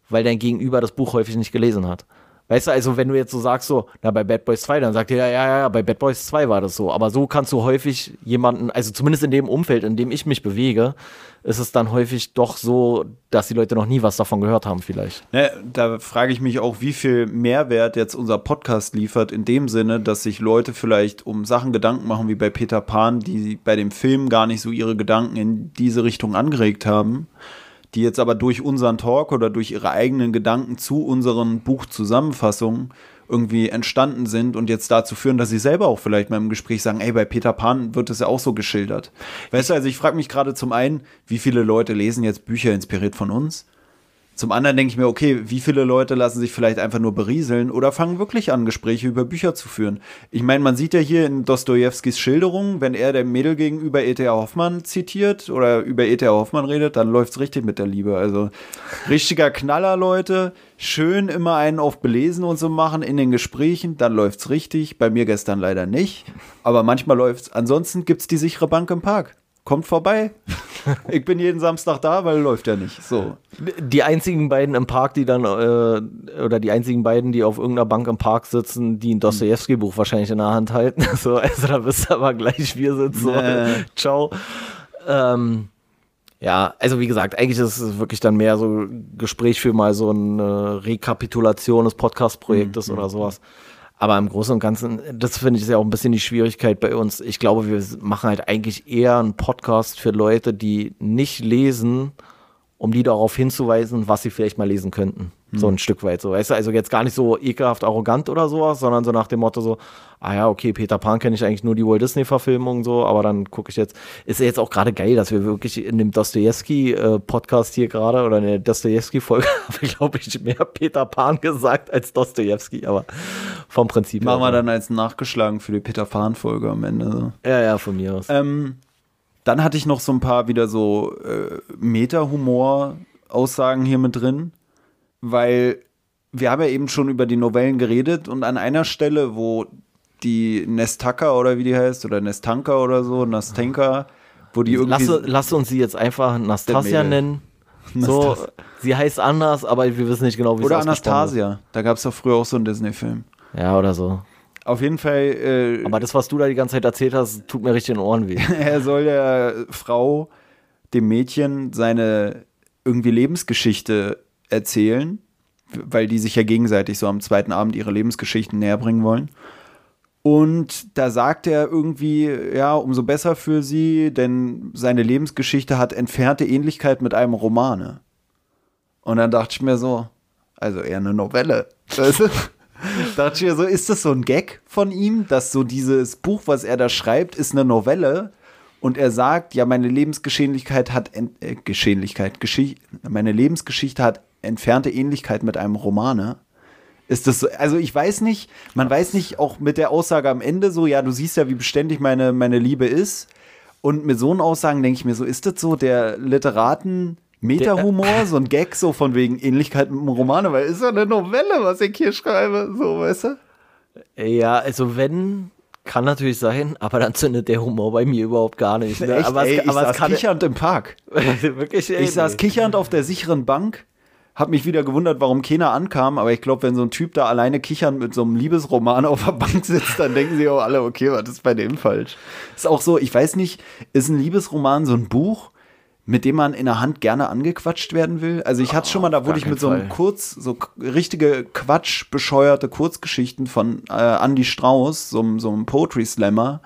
weil dein Gegenüber das Buch häufig nicht gelesen hat. Weißt du, also wenn du jetzt so sagst, so, na, bei Bad Boys 2, dann sagt er, ja, ja, ja, bei Bad Boys 2 war das so. Aber so kannst du häufig jemanden, also zumindest in dem Umfeld, in dem ich mich bewege, ist es dann häufig doch so, dass die Leute noch nie was davon gehört haben, vielleicht. Ne, da frage ich mich auch, wie viel Mehrwert jetzt unser Podcast liefert, in dem Sinne, dass sich Leute vielleicht um Sachen Gedanken machen, wie bei Peter Pan, die bei dem Film gar nicht so ihre Gedanken in diese Richtung angeregt haben, die jetzt aber durch unseren Talk oder durch ihre eigenen Gedanken zu unseren Buchzusammenfassungen irgendwie entstanden sind und jetzt dazu führen, dass sie selber auch vielleicht mal im Gespräch sagen, ey, bei Peter Pan wird es ja auch so geschildert. Weißt du, also ich frage mich gerade zum einen, wie viele Leute lesen jetzt Bücher inspiriert von uns? Zum anderen denke ich mir, okay, wie viele Leute lassen sich vielleicht einfach nur berieseln oder fangen wirklich an, Gespräche über Bücher zu führen? Ich meine, man sieht ja hier in Dostojewskis Schilderung, wenn er dem Mädel gegenüber E.T.A. Hoffmann zitiert oder über E.T.A. Hoffmann redet, dann läuft's richtig mit der Liebe. Also richtiger Knaller, Leute. Schön immer einen auf belesen und so machen in den Gesprächen, dann läuft's richtig. Bei mir gestern leider nicht, aber manchmal läuft's. Ansonsten gibt's die sichere Bank im Park. Kommt vorbei. ich bin jeden Samstag da, weil läuft ja nicht. So. Die einzigen beiden im Park, die dann, äh, oder die einzigen beiden, die auf irgendeiner Bank im Park sitzen, die ein Dostoevsky-Buch wahrscheinlich in der Hand halten. So, also da bist du aber gleich, wir so. Nee. Ciao. Ähm, ja, also wie gesagt, eigentlich ist es wirklich dann mehr so Gespräch für mal so eine Rekapitulation des Podcast-Projektes oder sowas. Aber im Großen und Ganzen, das finde ich ist ja auch ein bisschen die Schwierigkeit bei uns. Ich glaube, wir machen halt eigentlich eher einen Podcast für Leute, die nicht lesen, um die darauf hinzuweisen, was sie vielleicht mal lesen könnten. So ein Stück weit so. Weißt du, also jetzt gar nicht so ekelhaft arrogant oder sowas, sondern so nach dem Motto so, ah ja, okay, Peter Pan kenne ich eigentlich nur die Walt Disney-Verfilmung so, aber dann gucke ich jetzt, ist ja jetzt auch gerade geil, dass wir wirklich in dem Dostoevsky-Podcast hier gerade oder in der Dostoevsky-Folge habe ich, glaube ich, mehr Peter Pan gesagt als Dostoevsky, aber vom Prinzip Machen wir her. dann als nachgeschlagen für die Peter Pan-Folge am Ende. Ja, ja, von mir aus. Ähm, dann hatte ich noch so ein paar wieder so äh, Meta-Humor-Aussagen hier mit drin, weil wir haben ja eben schon über die Novellen geredet und an einer Stelle, wo die Nestaka oder wie die heißt, oder Nestanka oder so, Nastenka, wo die irgendwie. Lass, lass uns sie jetzt einfach Nastasia nennen. So, sie heißt anders, aber wir wissen nicht genau, wie oder es ausgesprochen Anastasia. Da gab es doch früher auch so einen Disney-Film. Ja, oder so. Auf jeden Fall, äh, Aber das, was du da die ganze Zeit erzählt hast, tut mir richtig in den Ohren weh. er soll der Frau, dem Mädchen, seine irgendwie Lebensgeschichte erzählen, weil die sich ja gegenseitig so am zweiten Abend ihre Lebensgeschichten näher bringen wollen. Und da sagt er irgendwie, ja, umso besser für sie, denn seine Lebensgeschichte hat entfernte Ähnlichkeit mit einem Romane. Und dann dachte ich mir so, also eher eine Novelle. Weißt dachte ich mir so, ist das so ein Gag von ihm, dass so dieses Buch, was er da schreibt, ist eine Novelle und er sagt, ja, meine Lebensgeschehlichkeit hat, äh, Geschehlichkeit, Geschi meine Lebensgeschichte hat entfernte Ähnlichkeit mit einem Romane. Ist das so, also ich weiß nicht, man weiß nicht auch mit der Aussage am Ende so, ja, du siehst ja, wie beständig meine, meine Liebe ist. Und mit so einen Aussagen denke ich mir so, ist das so der Literaten Meta-Humor, so ein Gag so von wegen Ähnlichkeit mit einem Roman, weil ist ja eine Novelle, was ich hier schreibe, so, weißt du? Ja, also wenn, kann natürlich sein, aber dann zündet der Humor bei mir überhaupt gar nicht. Ne? Echt, aber ey, es, ich aber saß es kann kichernd im Park. wirklich. ey, Ich saß kichernd auf der sicheren Bank, hab mich wieder gewundert, warum keiner ankam, aber ich glaube, wenn so ein Typ da alleine kichernd mit so einem Liebesroman auf der Bank sitzt, dann denken sie auch alle, okay, was ist bei dem falsch? Ist auch so, ich weiß nicht, ist ein Liebesroman so ein Buch, mit dem man in der Hand gerne angequatscht werden will? Also ich hatte schon mal, da wurde ich mit so einem kurz, so richtige Quatsch, bescheuerte Kurzgeschichten von äh, Andy Strauß, so, einem- so einem Poetry Slammer,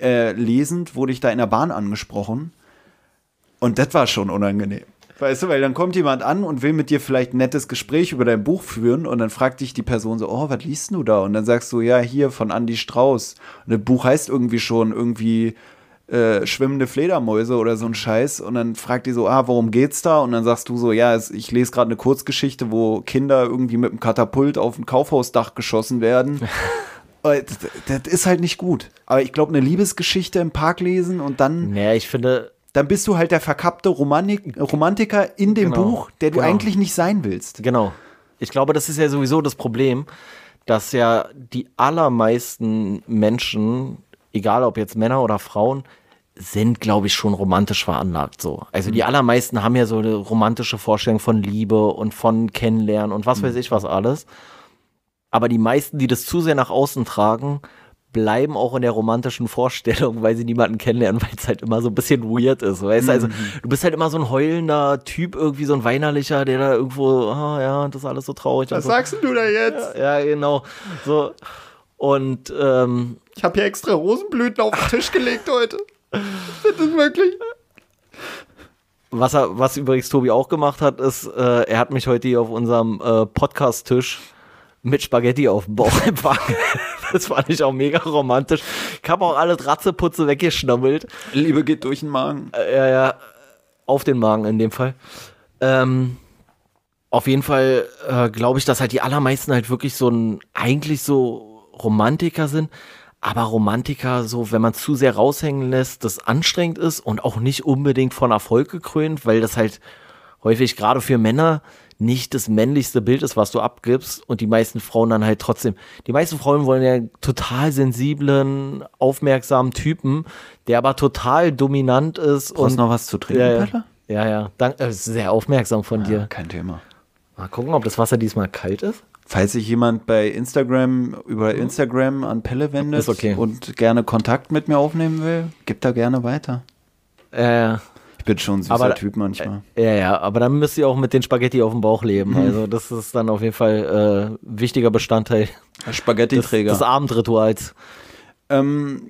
äh, lesend, wurde ich da in der Bahn angesprochen. Und das war schon unangenehm. Weißt du, weil dann kommt jemand an und will mit dir vielleicht ein nettes Gespräch über dein Buch führen und dann fragt dich die Person so, oh, was liest du da? Und dann sagst du, ja, hier von Andy Strauß. Und das Buch heißt irgendwie schon irgendwie äh, schwimmende Fledermäuse oder so ein Scheiß. Und dann fragt die so, ah, worum geht's da? Und dann sagst du so, ja, ich lese gerade eine Kurzgeschichte, wo Kinder irgendwie mit einem Katapult auf ein Kaufhausdach geschossen werden. Äh, das, das ist halt nicht gut. Aber ich glaube, eine Liebesgeschichte im Park lesen und dann Naja, ich finde, dann bist du halt der verkappte Romanik Romantiker in dem Genau. Buch, der du Genau. eigentlich nicht sein willst. Genau. Ich glaube, das ist ja sowieso das Problem, dass ja die allermeisten Menschen, egal ob jetzt Männer oder Frauen, sind, glaube ich, schon romantisch veranlagt so. Also die allermeisten haben ja so eine romantische Vorstellung von Liebe und von Kennenlernen und was weiß ich was alles. Aber die meisten, die das zu sehr nach außen tragen, bleiben auch in der romantischen Vorstellung, weil sie niemanden kennenlernen, weil es halt immer so ein bisschen weird ist. Weißt du, also du bist halt immer so ein heulender Typ, irgendwie so ein Weinerlicher, der da irgendwo, ah ja, das ist alles so traurig. und so. sagst du da jetzt? Ja, genau. So. Und ähm, Ich habe hier extra Rosenblüten auf den Tisch gelegt heute. Das ist wirklich. was, er, was übrigens Tobi auch gemacht hat, ist, äh, er hat mich heute hier auf unserem äh, Podcast-Tisch mit Spaghetti auf dem Bauch empfangen. Das fand ich auch mega romantisch. Ich habe auch alles Ratzeputze weggeschnabbelt. Liebe geht durch den Magen. Äh, ja, ja, auf den Magen in dem Fall. Ähm, auf jeden Fall äh, glaube ich, dass halt die allermeisten halt wirklich so ein, eigentlich so Romantiker sind, aber Romantiker so, wenn man zu sehr raushängen lässt, das anstrengend ist und auch nicht unbedingt von Erfolg gekrönt, weil das halt häufig gerade für Männer nicht das männlichste Bild ist, was du abgibst und die meisten Frauen dann halt trotzdem, die meisten Frauen wollen ja total sensiblen, aufmerksamen Typen, der aber total dominant ist. Brauchst noch was zu trinken, ja, ja, Peter? ja, ja. Dank, äh, sehr aufmerksam von dir. Kein Thema. Mal gucken, ob das Wasser diesmal kalt ist. Falls sich jemand bei Instagram über Instagram an Pelle wendet okay. und gerne Kontakt mit mir aufnehmen will, gib da gerne weiter. Äh, Ich bin schon ein süßer Aber- Typ manchmal. ja, ja, aber dann müsst ihr auch mit den Spaghetti auf dem Bauch leben. Mhm. Also das ist dann auf jeden Fall äh, wichtiger Bestandteil des, Spaghetti-Träger. des Abendrituals. Ähm,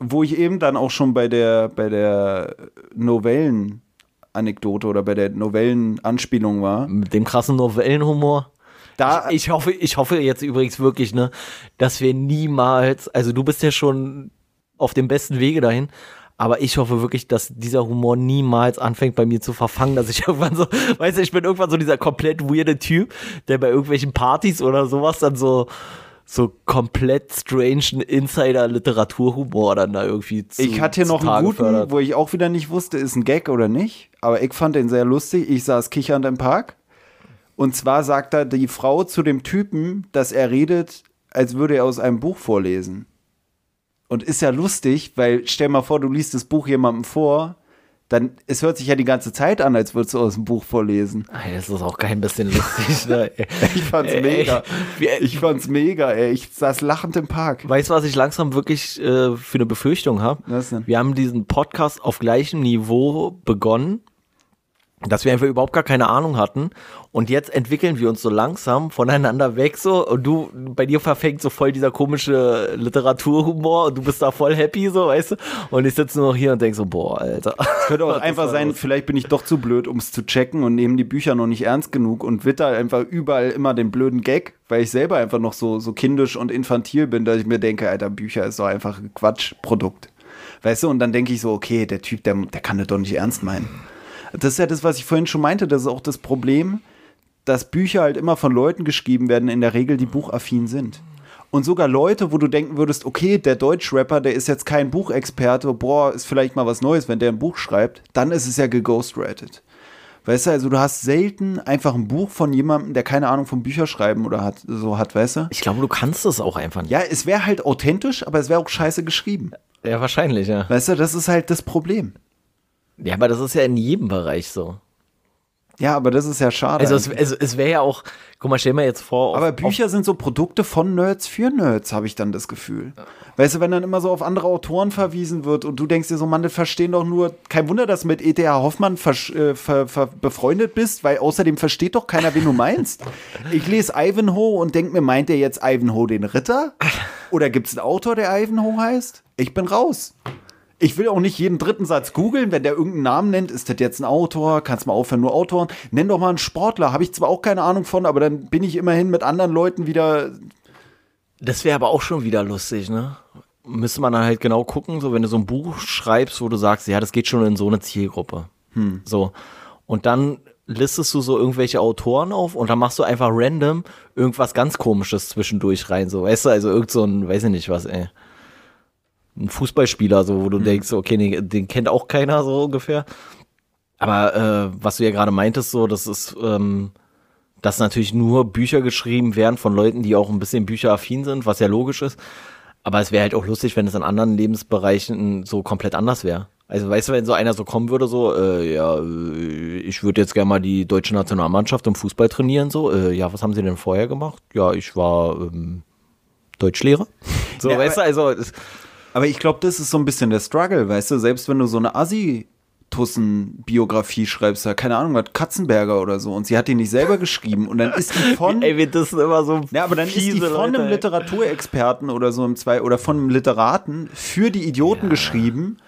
wo ich eben dann auch schon bei der, bei der Novellen-Anekdote oder bei der Novellen-Anspielung war. Mit dem krassen Novellenhumor. Da, Ich hoffe, ich hoffe jetzt übrigens wirklich, ne, dass wir niemals, also du bist ja schon auf dem besten Wege dahin, aber ich hoffe wirklich, dass dieser Humor niemals anfängt bei mir zu verfangen, dass ich irgendwann so, weißt du, ich bin irgendwann so dieser komplett weirde Typ, der bei irgendwelchen Partys oder sowas dann so so komplett strangen Insider-Literaturhumor dann da irgendwie zu ich hatte hier noch einen guten, fördert. wo ich auch wieder nicht wusste, ist ein Gag oder nicht. Aber ich fand den sehr lustig. Ich saß kichernd im Park. Und zwar sagt da die Frau zu dem Typen, dass er redet, als würde er aus einem Buch vorlesen. Und ist ja lustig, weil stell mal vor, du liest das Buch jemandem vor, dann, es hört sich ja die ganze Zeit an, als würdest du aus dem Buch vorlesen. Ey, das ist auch kein bisschen lustig. Ne? Ich fand's Ey, mega. wie- Ich fand's mega, ey. Ich saß lachend im Park. Weißt du, was ich langsam wirklich äh, für eine Befürchtung habe? Wir haben diesen Podcast auf gleichem Niveau begonnen, dass wir einfach überhaupt gar keine Ahnung hatten. Und jetzt entwickeln wir uns so langsam voneinander weg so. Und du, bei dir verfängt so voll dieser komische Literaturhumor und du bist da voll happy so, weißt du? Und ich sitze nur noch hier und denk so, boah, Alter. Könnte auch einfach sein, los? vielleicht bin ich doch zu blöd, um es zu checken und nehme die Bücher noch nicht ernst genug und witter einfach überall immer den blöden Gag, weil ich selber einfach noch so, so kindisch und infantil bin, dass ich mir denke, Alter, Bücher ist doch einfach ein Quatschprodukt. Weißt du, und dann denke ich so, okay, der Typ, der, der kann das doch nicht ernst meinen. Das ist ja das, was ich vorhin schon meinte, das ist auch das Problem, dass Bücher halt immer von Leuten geschrieben werden, in der Regel, die buchaffin sind. Und sogar Leute, wo du denken würdest, okay, der Deutschrapper, der ist jetzt kein Buchexperte, boah, ist vielleicht mal was Neues, wenn der ein Buch schreibt, dann ist es ja geghostwritet. Weißt du, also du hast selten einfach ein Buch von jemandem, der keine Ahnung vom Bücherschreiben oder hat, so hat, weißt du? Ich glaube, du kannst es auch einfach nicht. Ja, es wäre halt authentisch, aber es wäre auch scheiße geschrieben. Ja, wahrscheinlich, ja. Weißt du, das ist halt das Problem. Ja, aber das ist ja in jedem Bereich so. Ja, aber das ist ja schade. Also es, es, es wäre ja auch, guck mal, stell mir jetzt vor, auf, aber Bücher sind so Produkte von Nerds für Nerds, habe ich dann das Gefühl. Weißt du, wenn dann immer so auf andere Autoren verwiesen wird und du denkst dir so, Mann, das verstehen doch nur, kein Wunder, dass du mit E.T.H. Hoffmann versch- äh, ver, ver, befreundet bist, weil außerdem versteht doch keiner, wen du meinst. Ich lese Ivanhoe und denk mir, meint er jetzt Ivanhoe den Ritter? Oder gibt es einen Autor, der Ivanhoe heißt? Ich bin raus. Ich will auch nicht jeden dritten Satz googeln, wenn der irgendeinen Namen nennt, ist das jetzt ein Autor, kannst mal aufhören, nur Autoren. Nenn doch mal einen Sportler, habe ich zwar auch keine Ahnung von, aber dann bin ich immerhin mit anderen Leuten wieder. Das wäre aber auch schon wieder lustig, ne? Müsste man dann halt genau gucken, so wenn du so ein Buch schreibst, wo du sagst, ja, das geht schon in so eine Zielgruppe. So. Und dann listest du so irgendwelche Autoren auf und dann machst du einfach random irgendwas ganz komisches zwischendurch rein, so, weißt du, also irgend so ein, weiß ich nicht was, ey. Ein Fußballspieler, so, wo du denkst, okay, den, den kennt auch keiner, so ungefähr. Aber äh, was du ja gerade meintest, so, das ist, ähm, dass natürlich nur Bücher geschrieben werden von Leuten, die auch ein bisschen bücheraffin sind, was ja logisch ist. Aber es wäre halt auch lustig, wenn es in anderen Lebensbereichen so komplett anders wäre. Also weißt du, wenn so einer so kommen würde, so, äh, ja, äh, ich würde jetzt gerne mal die deutsche Nationalmannschaft im Fußball trainieren, so, äh, ja, was haben sie denn vorher gemacht? Ja, ich war ähm, Deutschlehrer. So, Ja, weißt du, also es, Aber ich glaube, das ist so ein bisschen der Struggle, weißt du, selbst wenn du so eine Assi-Tussen-Biografie schreibst, da, keine Ahnung, was Katzenberger oder so, und sie hat die nicht selber geschrieben, und dann ist die von. ey, wir das sind immer so Ja, aber dann ist die von Leute, einem. Literaturexperten oder so im zwei oder von einem Literaten für die Idioten geschrieben.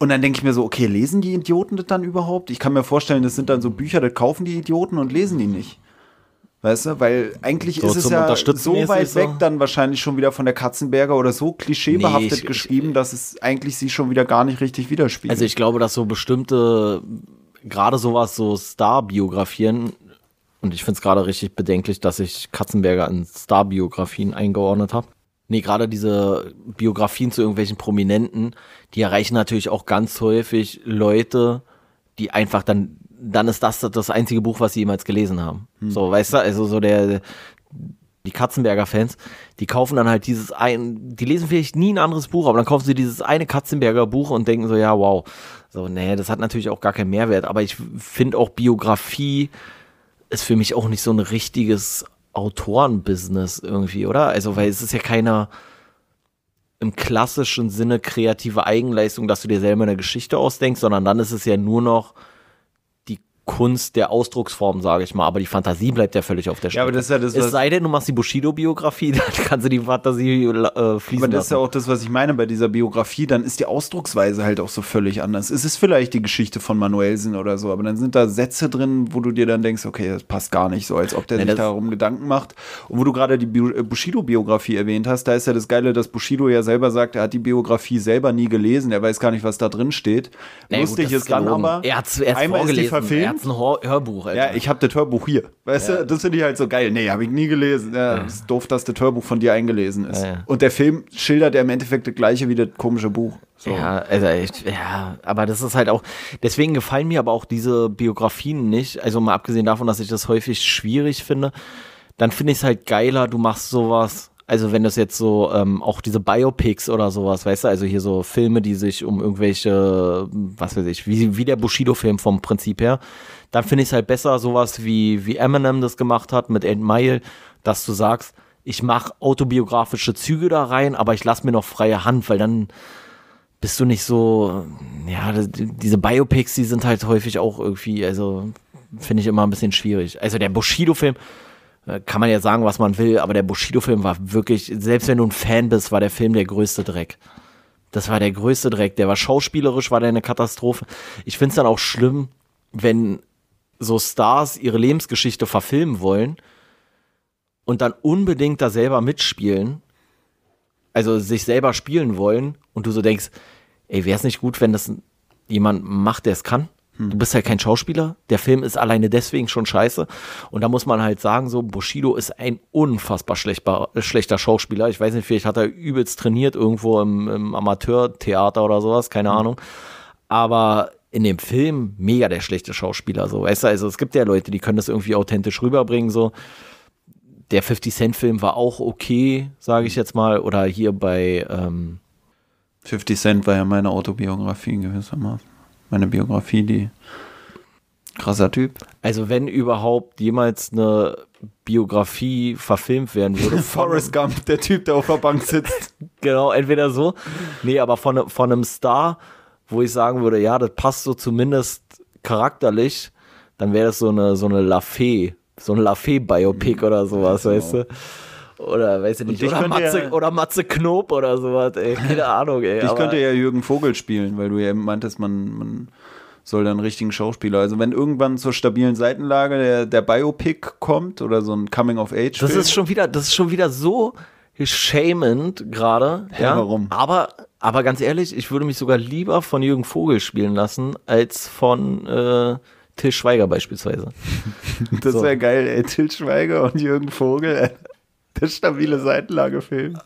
Und dann denke ich mir so, okay, lesen die Idioten das dann überhaupt? Ich kann mir vorstellen, das sind dann so Bücher, das kaufen die Idioten und lesen die nicht. Weißt du, weil eigentlich So ist es ja so weit weg dann wahrscheinlich schon wieder von der Katzenberger oder so klischeebehaftet Nee, ich- geschrieben, dass es eigentlich sie schon wieder gar nicht richtig widerspiegelt. Also ich glaube, dass so bestimmte, gerade sowas, so Star-Biografien, und ich finde es gerade richtig bedenklich, dass ich Katzenberger in Star-Biografien eingeordnet habe. Nee, gerade diese Biografien zu irgendwelchen Prominenten, die erreichen natürlich auch ganz häufig Leute, die einfach dann dann ist das das einzige Buch, was sie jemals gelesen haben. Hm. So, weißt du, also so der, die Katzenberger-Fans, die kaufen dann halt dieses ein, die lesen vielleicht nie ein anderes Buch, aber dann kaufen sie dieses eine Katzenberger Buch und denken so, ja, wow. So, nee, das hat natürlich auch gar keinen Mehrwert, aber ich finde auch Biografie ist für mich auch nicht so ein richtiges Autorenbusiness irgendwie, oder? Also, weil es ist ja keiner im klassischen Sinne kreative Eigenleistung, dass du dir selber eine Geschichte ausdenkst, sondern dann ist es ja nur noch Kunst der Ausdrucksform, sage ich mal, aber die Fantasie bleibt ja völlig auf der Strecke. Ja, aber das ist ja das, es sei denn, du machst die Bushido-Biografie, dann kannst du die Fantasie äh, fließen Aber das ist ja auch das, was ich meine bei dieser Biografie, dann ist die Ausdrucksweise halt auch so völlig anders. Es ist vielleicht die Geschichte von Manuelsen oder so, aber dann sind da Sätze drin, wo du dir dann denkst, okay, das passt gar nicht so, als ob der ja, sich darum Gedanken macht. Und wo du gerade die äh, Bushido-Biografie erwähnt hast, da ist ja das Geile, dass Bushido ja selber sagt, er hat die Biografie selber nie gelesen, er weiß gar nicht, was da drin steht. Nee, Lustig gut, ist dann aber, er hat's, er einmal ist die verfilmt, ein Hörbuch. Alter. Ja, ich habe das Hörbuch hier. Weißt ja. du, das finde ich halt so geil. Nee, habe ich nie gelesen. Ja, ja. ist doof, dass das Hörbuch von dir eingelesen ist. Ja, Und der Film schildert ja im Endeffekt das gleiche wie das komische Buch. So. Ja, also ich, ja, aber das ist halt auch, deswegen gefallen mir aber auch diese Biografien nicht. Also mal abgesehen davon, dass ich das häufig schwierig finde, dann finde ich es halt geiler, du machst sowas also wenn das jetzt so, ähm, auch diese Biopics oder sowas, weißt du, also hier so Filme, die sich um irgendwelche, was weiß ich, wie, wie der Bushido-Film vom Prinzip her, dann finde ich es halt besser, sowas wie, wie Eminem das gemacht hat mit Ed Mile, dass du sagst, ich mache autobiografische Züge da rein, aber ich lasse mir noch freie Hand, weil dann bist du nicht so, ja, diese Biopics, die sind halt häufig auch irgendwie, also finde ich immer ein bisschen schwierig. Also der Bushido-Film, kann man ja sagen, was man will, aber der Bushido-Film war wirklich, selbst wenn du ein Fan bist, war der Film der größte Dreck. Das war der größte Dreck. Der war schauspielerisch, war der eine Katastrophe. Ich finde es dann auch schlimm, wenn so Stars ihre Lebensgeschichte verfilmen wollen und dann unbedingt da selber mitspielen, also sich selber spielen wollen und du so denkst, ey, wäre es nicht gut, wenn das jemand macht, der es kann? Du bist halt kein Schauspieler. Der Film ist alleine deswegen schon scheiße. Und da muss man halt sagen, so, Bushido ist ein unfassbar schlechter, schlechter Schauspieler. Ich weiß nicht, vielleicht hat er übelst trainiert irgendwo im, im Amateurtheater oder sowas, keine mhm. Ahnung. Aber in dem Film mega der schlechte Schauspieler, so, weißt du, also es gibt ja Leute, die können das irgendwie authentisch rüberbringen, so. Der 50 Cent Film war auch okay, sage ich jetzt mal, oder hier bei, ähm 50 Cent war ja meine Autobiografie gewissermaßen meine Biografie, die krasser Typ. Also wenn überhaupt jemals eine Biografie verfilmt werden würde. Forrest Gump, der Typ, der auf der Bank sitzt. genau, entweder so. Nee, aber von, von einem Star, wo ich sagen würde, ja, das passt so zumindest charakterlich, dann wäre das so eine, so eine Lafay, so ein Lafay-Biopic oder sowas, genau. weißt du? Oder weiß ich nicht, oder Matze, ja, oder Matze Knob oder sowas, ey. Keine Ahnung, ey. Ich könnte ja Jürgen Vogel spielen, weil du ja eben meintest, man, man soll dann einen richtigen Schauspieler. Also wenn irgendwann zur stabilen Seitenlage der, der Biopic kommt oder so ein Coming of Age. Das ist schon wieder, das ist schon wieder so shamend gerade. Ja, warum? Aber, aber ganz ehrlich, ich würde mich sogar lieber von Jürgen Vogel spielen lassen, als von äh, Till Schweiger beispielsweise. das so. wäre geil, ey. Till Schweiger und Jürgen Vogel. Der stabile Seitenlagefilm.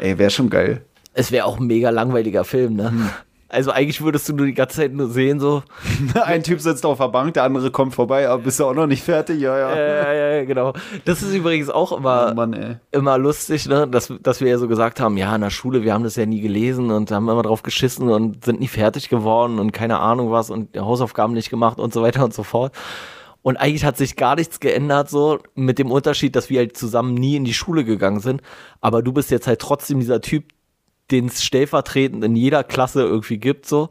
Ey, wäre schon geil. Es wäre auch ein mega langweiliger Film, ne? Hm. Also eigentlich würdest du nur die ganze Zeit nur sehen, so. ein Typ sitzt auf der Bank, der andere kommt vorbei, aber bist du auch noch nicht fertig? Ja, ja. Ja, ja, ja genau. Das ist übrigens auch immer, oh Mann, immer lustig, ne? dass, dass wir ja so gesagt haben, ja, in der Schule, wir haben das ja nie gelesen und haben immer drauf geschissen und sind nie fertig geworden und keine Ahnung was und Hausaufgaben nicht gemacht und so weiter und so fort. Und eigentlich hat sich gar nichts geändert, so mit dem Unterschied, dass wir halt zusammen nie in die Schule gegangen sind. Aber du bist jetzt halt trotzdem dieser Typ, den es stellvertretend in jeder Klasse irgendwie gibt, so,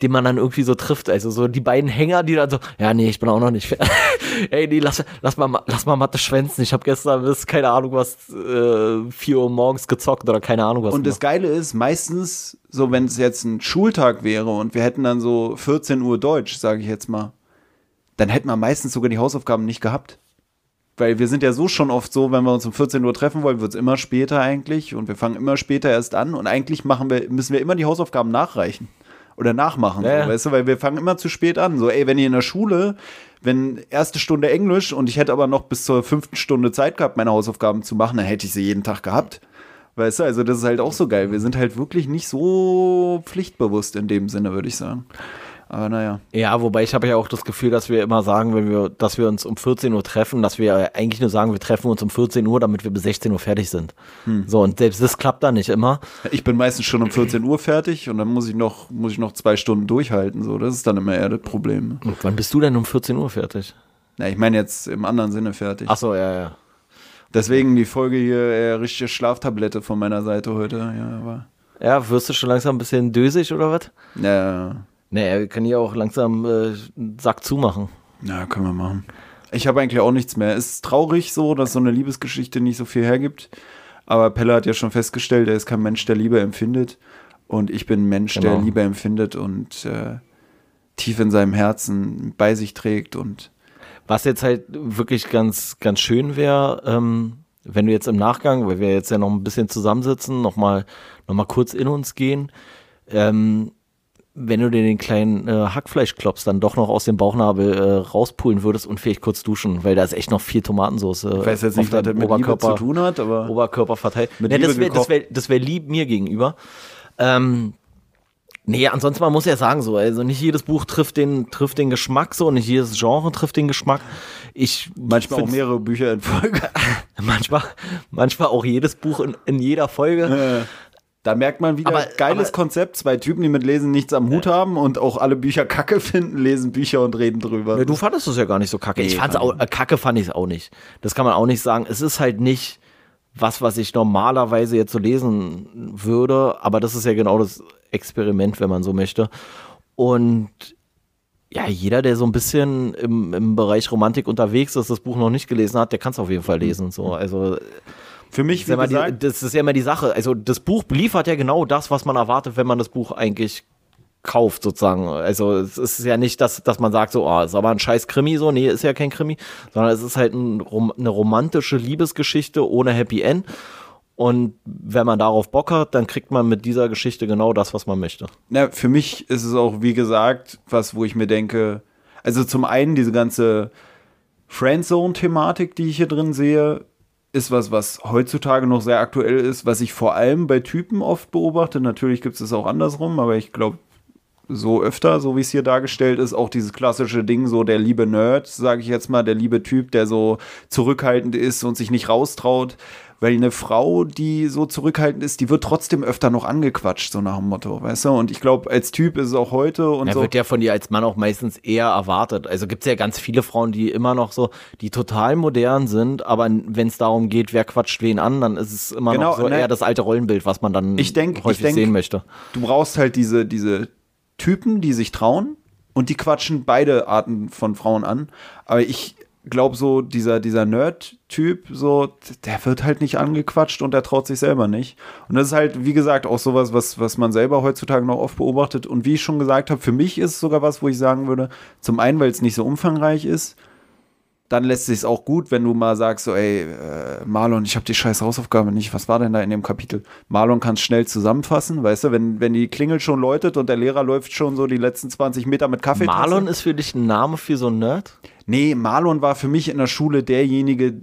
den man dann irgendwie so trifft. Also so die beiden Hänger, die dann so, ja, nee, ich bin auch noch nicht fertig. Ey, nee, lass, lass, mal, lass mal Mathe schwänzen. Ich habe gestern bis, keine Ahnung was, äh, 4 Uhr morgens gezockt oder keine Ahnung was. Und das Geile ist, meistens, so wenn es jetzt ein Schultag wäre und wir hätten dann so 14 Uhr Deutsch, sage ich jetzt mal, dann hätten wir meistens sogar die Hausaufgaben nicht gehabt. Weil wir sind ja so schon oft so, wenn wir uns um 14 Uhr treffen wollen, wird es immer später eigentlich und wir fangen immer später erst an und eigentlich machen wir, müssen wir immer die Hausaufgaben nachreichen oder nachmachen, ja. so, weißt du, weil wir fangen immer zu spät an. So, ey, wenn ihr in der Schule, wenn erste Stunde Englisch und ich hätte aber noch bis zur fünften Stunde Zeit gehabt, meine Hausaufgaben zu machen, dann hätte ich sie jeden Tag gehabt. Weißt du, also das ist halt auch so geil. Wir sind halt wirklich nicht so pflichtbewusst in dem Sinne, würde ich sagen. Aber naja. Ja, wobei ich habe ja auch das Gefühl, dass wir immer sagen, wenn wir, dass wir uns um 14 Uhr treffen, dass wir eigentlich nur sagen, wir treffen uns um 14 Uhr, damit wir bis 16 Uhr fertig sind. Hm. So, und selbst das klappt da nicht immer. Ich bin meistens schon um 14 Uhr fertig und dann muss ich noch, muss ich noch zwei Stunden durchhalten. So, das ist dann immer eher das Problem. Und wann bist du denn um 14 Uhr fertig? Na, ich meine jetzt im anderen Sinne fertig. Ach so, ja, ja. Deswegen die Folge hier eher richtige Schlaftablette von meiner Seite heute. Ja, aber ja wirst du schon langsam ein bisschen dösig oder was? Ja. Naja, wir können ja auch langsam äh, einen Sack zumachen. Ja, können wir machen. Ich habe eigentlich auch nichts mehr. Es ist traurig so, dass so eine Liebesgeschichte nicht so viel hergibt. Aber Pelle hat ja schon festgestellt, er ist kein Mensch, der Liebe empfindet. Und ich bin ein Mensch, genau. der Liebe empfindet und äh, tief in seinem Herzen bei sich trägt. Und Was jetzt halt wirklich ganz, ganz schön wäre, ähm, wenn du jetzt im Nachgang, weil wir jetzt ja noch ein bisschen zusammensitzen, nochmal noch mal kurz in uns gehen, ähm, wenn du dir den kleinen äh, Hackfleischklops dann doch noch aus dem Bauchnabel äh, rauspulen würdest und vielleicht kurz duschen, weil da ist echt noch viel Tomatensauce. Äh, ich weiß jetzt nicht, was das mit Oberkörper, Liebe zu tun hat, aber Oberkörper verteilt. Ja, das wäre wär, das wär lieb mir gegenüber. Ähm, nee, ansonsten man muss ja sagen so, also nicht jedes Buch trifft den trifft den Geschmack so, nicht jedes Genre trifft den Geschmack. Ich manchmal auch mehrere Bücher in Folge. manchmal manchmal auch jedes Buch in, in jeder Folge. Da merkt man wieder, aber, geiles aber, Konzept, zwei Typen, die mit Lesen nichts am Hut haben und auch alle Bücher kacke finden, lesen Bücher und reden drüber. Ja, du fandest es ja gar nicht so kacke. Nee, ich fand's auch, äh, kacke fand ich es auch nicht. Das kann man auch nicht sagen. Es ist halt nicht was, was ich normalerweise jetzt so lesen würde, aber das ist ja genau das Experiment, wenn man so möchte. Und ja, jeder, der so ein bisschen im, im Bereich Romantik unterwegs ist, das Buch noch nicht gelesen hat, der kann es auf jeden Fall lesen. So, also für mich, wie gesagt, die, das ist ja immer die Sache. Also das Buch liefert ja genau das, was man erwartet, wenn man das Buch eigentlich kauft, sozusagen. Also es ist ja nicht, dass, dass man sagt, so, oh, ist aber ein scheiß Krimi, so, nee, ist ja kein Krimi, sondern es ist halt ein, eine romantische Liebesgeschichte ohne Happy End. Und wenn man darauf Bock hat, dann kriegt man mit dieser Geschichte genau das, was man möchte. Na, für mich ist es auch, wie gesagt, was, wo ich mir denke, also zum einen diese ganze Friendzone-Thematik, die ich hier drin sehe, ist was, was heutzutage noch sehr aktuell ist, was ich vor allem bei Typen oft beobachte. Natürlich gibt es es auch andersrum, aber ich glaube, so öfter, so wie es hier dargestellt ist, auch dieses klassische Ding, so der liebe Nerd, sage ich jetzt mal, der liebe Typ, der so zurückhaltend ist und sich nicht raustraut. Weil eine Frau, die so zurückhaltend ist, die wird trotzdem öfter noch angequatscht, so nach dem Motto, weißt du? Und ich glaube, als Typ ist es auch heute und ja, so. wird ja von dir als Mann auch meistens eher erwartet. Also gibt es ja ganz viele Frauen, die immer noch so, die total modern sind, aber wenn es darum geht, wer quatscht wen an, dann ist es immer genau, noch so ne, eher das alte Rollenbild, was man dann ich denk, häufig ich denk, sehen möchte. Du brauchst halt diese, diese Typen, die sich trauen und die quatschen beide Arten von Frauen an. Aber ich glaube so, dieser, dieser Nerd-Typ, so, der wird halt nicht angequatscht und der traut sich selber nicht. Und das ist halt, wie gesagt, auch sowas, was, was man selber heutzutage noch oft beobachtet. Und wie ich schon gesagt habe, für mich ist es sogar was, wo ich sagen würde, zum einen, weil es nicht so umfangreich ist dann lässt sich auch gut, wenn du mal sagst, so, ey, äh, Marlon, ich habe die scheiß Hausaufgabe nicht. Was war denn da in dem Kapitel? Marlon kann es schnell zusammenfassen, weißt du, wenn, wenn die Klingel schon läutet und der Lehrer läuft schon so die letzten 20 Meter mit Kaffee. Marlon ist für dich ein Name für so einen Nerd? Nee, Marlon war für mich in der Schule derjenige,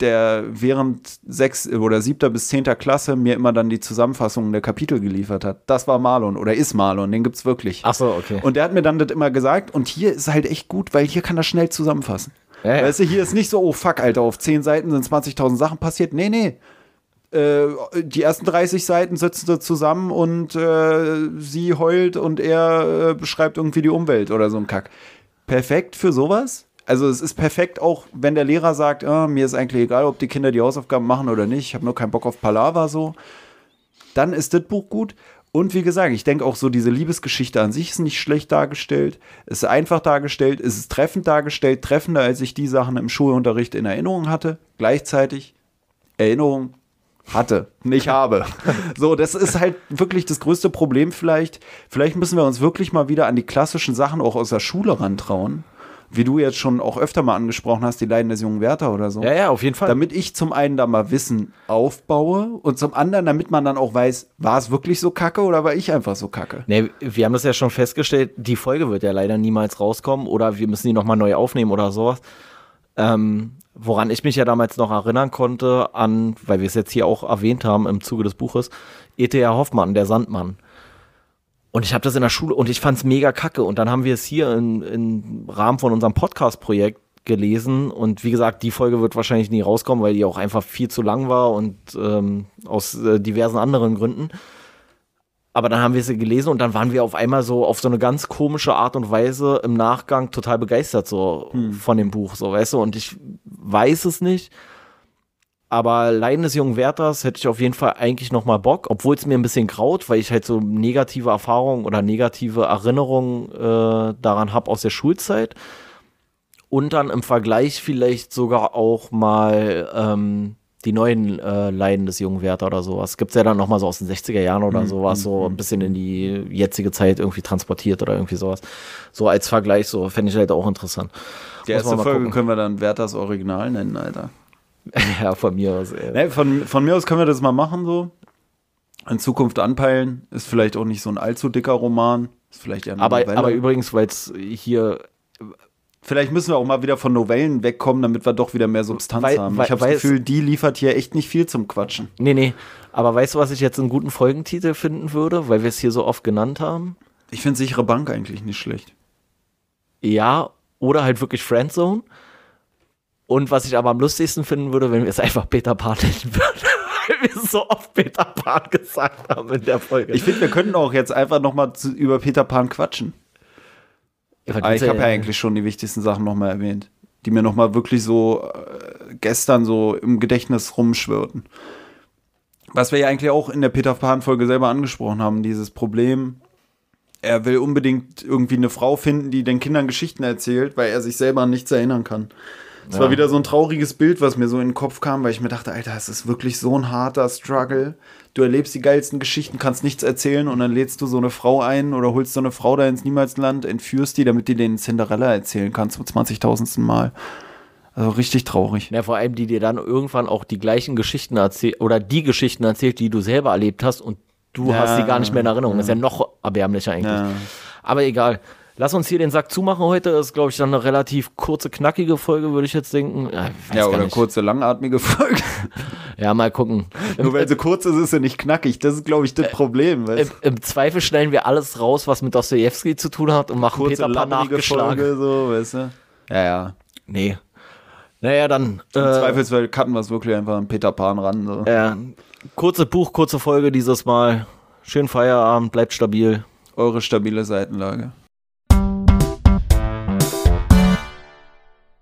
der während sechs oder siebter bis zehnter Klasse mir immer dann die Zusammenfassungen der Kapitel geliefert hat. Das war Marlon oder ist Marlon, den gibt's wirklich. Ach so, okay. Und der hat mir dann das immer gesagt und hier ist halt echt gut, weil hier kann er schnell zusammenfassen. Ja, ja. Weißt du, hier ist nicht so, oh fuck, Alter, auf 10 Seiten sind 20.000 Sachen passiert. Nee, nee. Äh, die ersten 30 Seiten sitzen sie zusammen und äh, sie heult und er äh, beschreibt irgendwie die Umwelt oder so ein Kack. Perfekt für sowas. Also es ist perfekt auch, wenn der Lehrer sagt, ah, mir ist eigentlich egal, ob die Kinder die Hausaufgaben machen oder nicht, ich habe nur keinen Bock auf Palaver so. Dann ist das Buch gut. Und wie gesagt, ich denke auch so, diese Liebesgeschichte an sich ist nicht schlecht dargestellt. Es ist einfach dargestellt, es ist treffend dargestellt, treffender, als ich die Sachen im Schulunterricht in Erinnerung hatte. Gleichzeitig Erinnerung hatte, nicht habe. So, das ist halt wirklich das größte Problem vielleicht. Vielleicht müssen wir uns wirklich mal wieder an die klassischen Sachen auch aus der Schule rantrauen wie du jetzt schon auch öfter mal angesprochen hast, die Leiden des jungen Werther oder so. Ja, ja, auf jeden Fall. Damit ich zum einen da mal Wissen aufbaue und zum anderen, damit man dann auch weiß, war es wirklich so kacke oder war ich einfach so kacke? Nee, wir haben das ja schon festgestellt, die Folge wird ja leider niemals rauskommen oder wir müssen die nochmal neu aufnehmen oder sowas. Ähm, woran ich mich ja damals noch erinnern konnte, an, weil wir es jetzt hier auch erwähnt haben im Zuge des Buches, E.T.R. Hoffmann, der Sandmann. Und ich habe das in der Schule und ich fand's mega kacke. Und dann haben wir es hier im Rahmen von unserem Podcast-Projekt gelesen. Und wie gesagt, die Folge wird wahrscheinlich nie rauskommen, weil die auch einfach viel zu lang war und ähm, aus äh, diversen anderen Gründen. Aber dann haben wir sie gelesen und dann waren wir auf einmal so auf so eine ganz komische Art und Weise im Nachgang total begeistert so hm. von dem Buch, so weißt du. Und ich weiß es nicht, aber Leiden des jungen Wärters hätte ich auf jeden Fall eigentlich noch mal Bock, obwohl es mir ein bisschen graut, weil ich halt so negative Erfahrungen oder negative Erinnerungen äh, daran habe aus der Schulzeit. Und dann im Vergleich vielleicht sogar auch mal ähm, die neuen äh, Leiden des jungen Werther oder sowas. Gibt es ja dann noch mal so aus den 60er Jahren oder mhm. sowas, so mhm. ein bisschen in die jetzige Zeit irgendwie transportiert oder irgendwie sowas. So als Vergleich, so fände ich halt auch interessant. Die erste Folge gucken. können wir dann Werthers Original nennen, Alter. ja, von mir aus. Nee, von, von mir aus können wir das mal machen so. In Zukunft anpeilen. Ist vielleicht auch nicht so ein allzu dicker Roman. Ist vielleicht eher eine aber, Novelle. aber übrigens, weil es hier Vielleicht müssen wir auch mal wieder von Novellen wegkommen, damit wir doch wieder mehr Substanz weil, haben. ich habe das Gefühl, die liefert hier echt nicht viel zum Quatschen. Nee, nee. Aber weißt du, was ich jetzt einen guten Folgentitel finden würde, weil wir es hier so oft genannt haben? Ich finde sichere Bank eigentlich nicht schlecht. Ja, oder halt wirklich Friendzone. Und was ich aber am lustigsten finden würde, wenn wir es einfach Peter Pan nennen würden. Weil wir so oft Peter Pan gesagt haben in der Folge. Ich finde, wir könnten auch jetzt einfach nochmal über Peter Pan quatschen. Ja, ich habe ja eigentlich schon die wichtigsten Sachen nochmal erwähnt, die mir nochmal wirklich so äh, gestern so im Gedächtnis rumschwirrten. Was wir ja eigentlich auch in der Peter Pan-Folge selber angesprochen haben, dieses Problem, er will unbedingt irgendwie eine Frau finden, die den Kindern Geschichten erzählt, weil er sich selber an nichts erinnern kann. Es ja. war wieder so ein trauriges Bild, was mir so in den Kopf kam, weil ich mir dachte, Alter, es ist wirklich so ein harter Struggle. Du erlebst die geilsten Geschichten, kannst nichts erzählen und dann lädst du so eine Frau ein oder holst so eine Frau da ins Niemalsland, entführst die, damit die den Cinderella erzählen kannst zum 20.000. Mal. Also richtig traurig. Ja, vor allem, die dir dann irgendwann auch die gleichen Geschichten erzählt oder die Geschichten erzählt, die du selber erlebt hast und du ja, hast sie gar nicht mehr in Erinnerung. Ja. Das ist ja noch erbärmlicher eigentlich. Ja. Aber egal. Lass uns hier den Sack zumachen heute. Das ist, glaube ich, dann eine relativ kurze, knackige Folge, würde ich jetzt denken. Ja, ja oder kurze, langatmige Folge. ja, mal gucken. Nur weil sie kurz ist, ist sie nicht knackig. Das ist, glaube ich, das äh, Problem. Im, Im, Zweifel stellen wir alles raus, was mit Dostoevsky zu tun hat und machen kurze, Peter Pan nachgeschlagen. Folge, so, weißt du? Ja, ja. Nee. Naja, dann. Im äh, Zweifelsfall cutten wir es wirklich einfach an Peter Pan ran. So. Ja. Kurze Buch, kurze Folge dieses Mal. Schönen Feierabend, bleibt stabil. Eure stabile Seitenlage.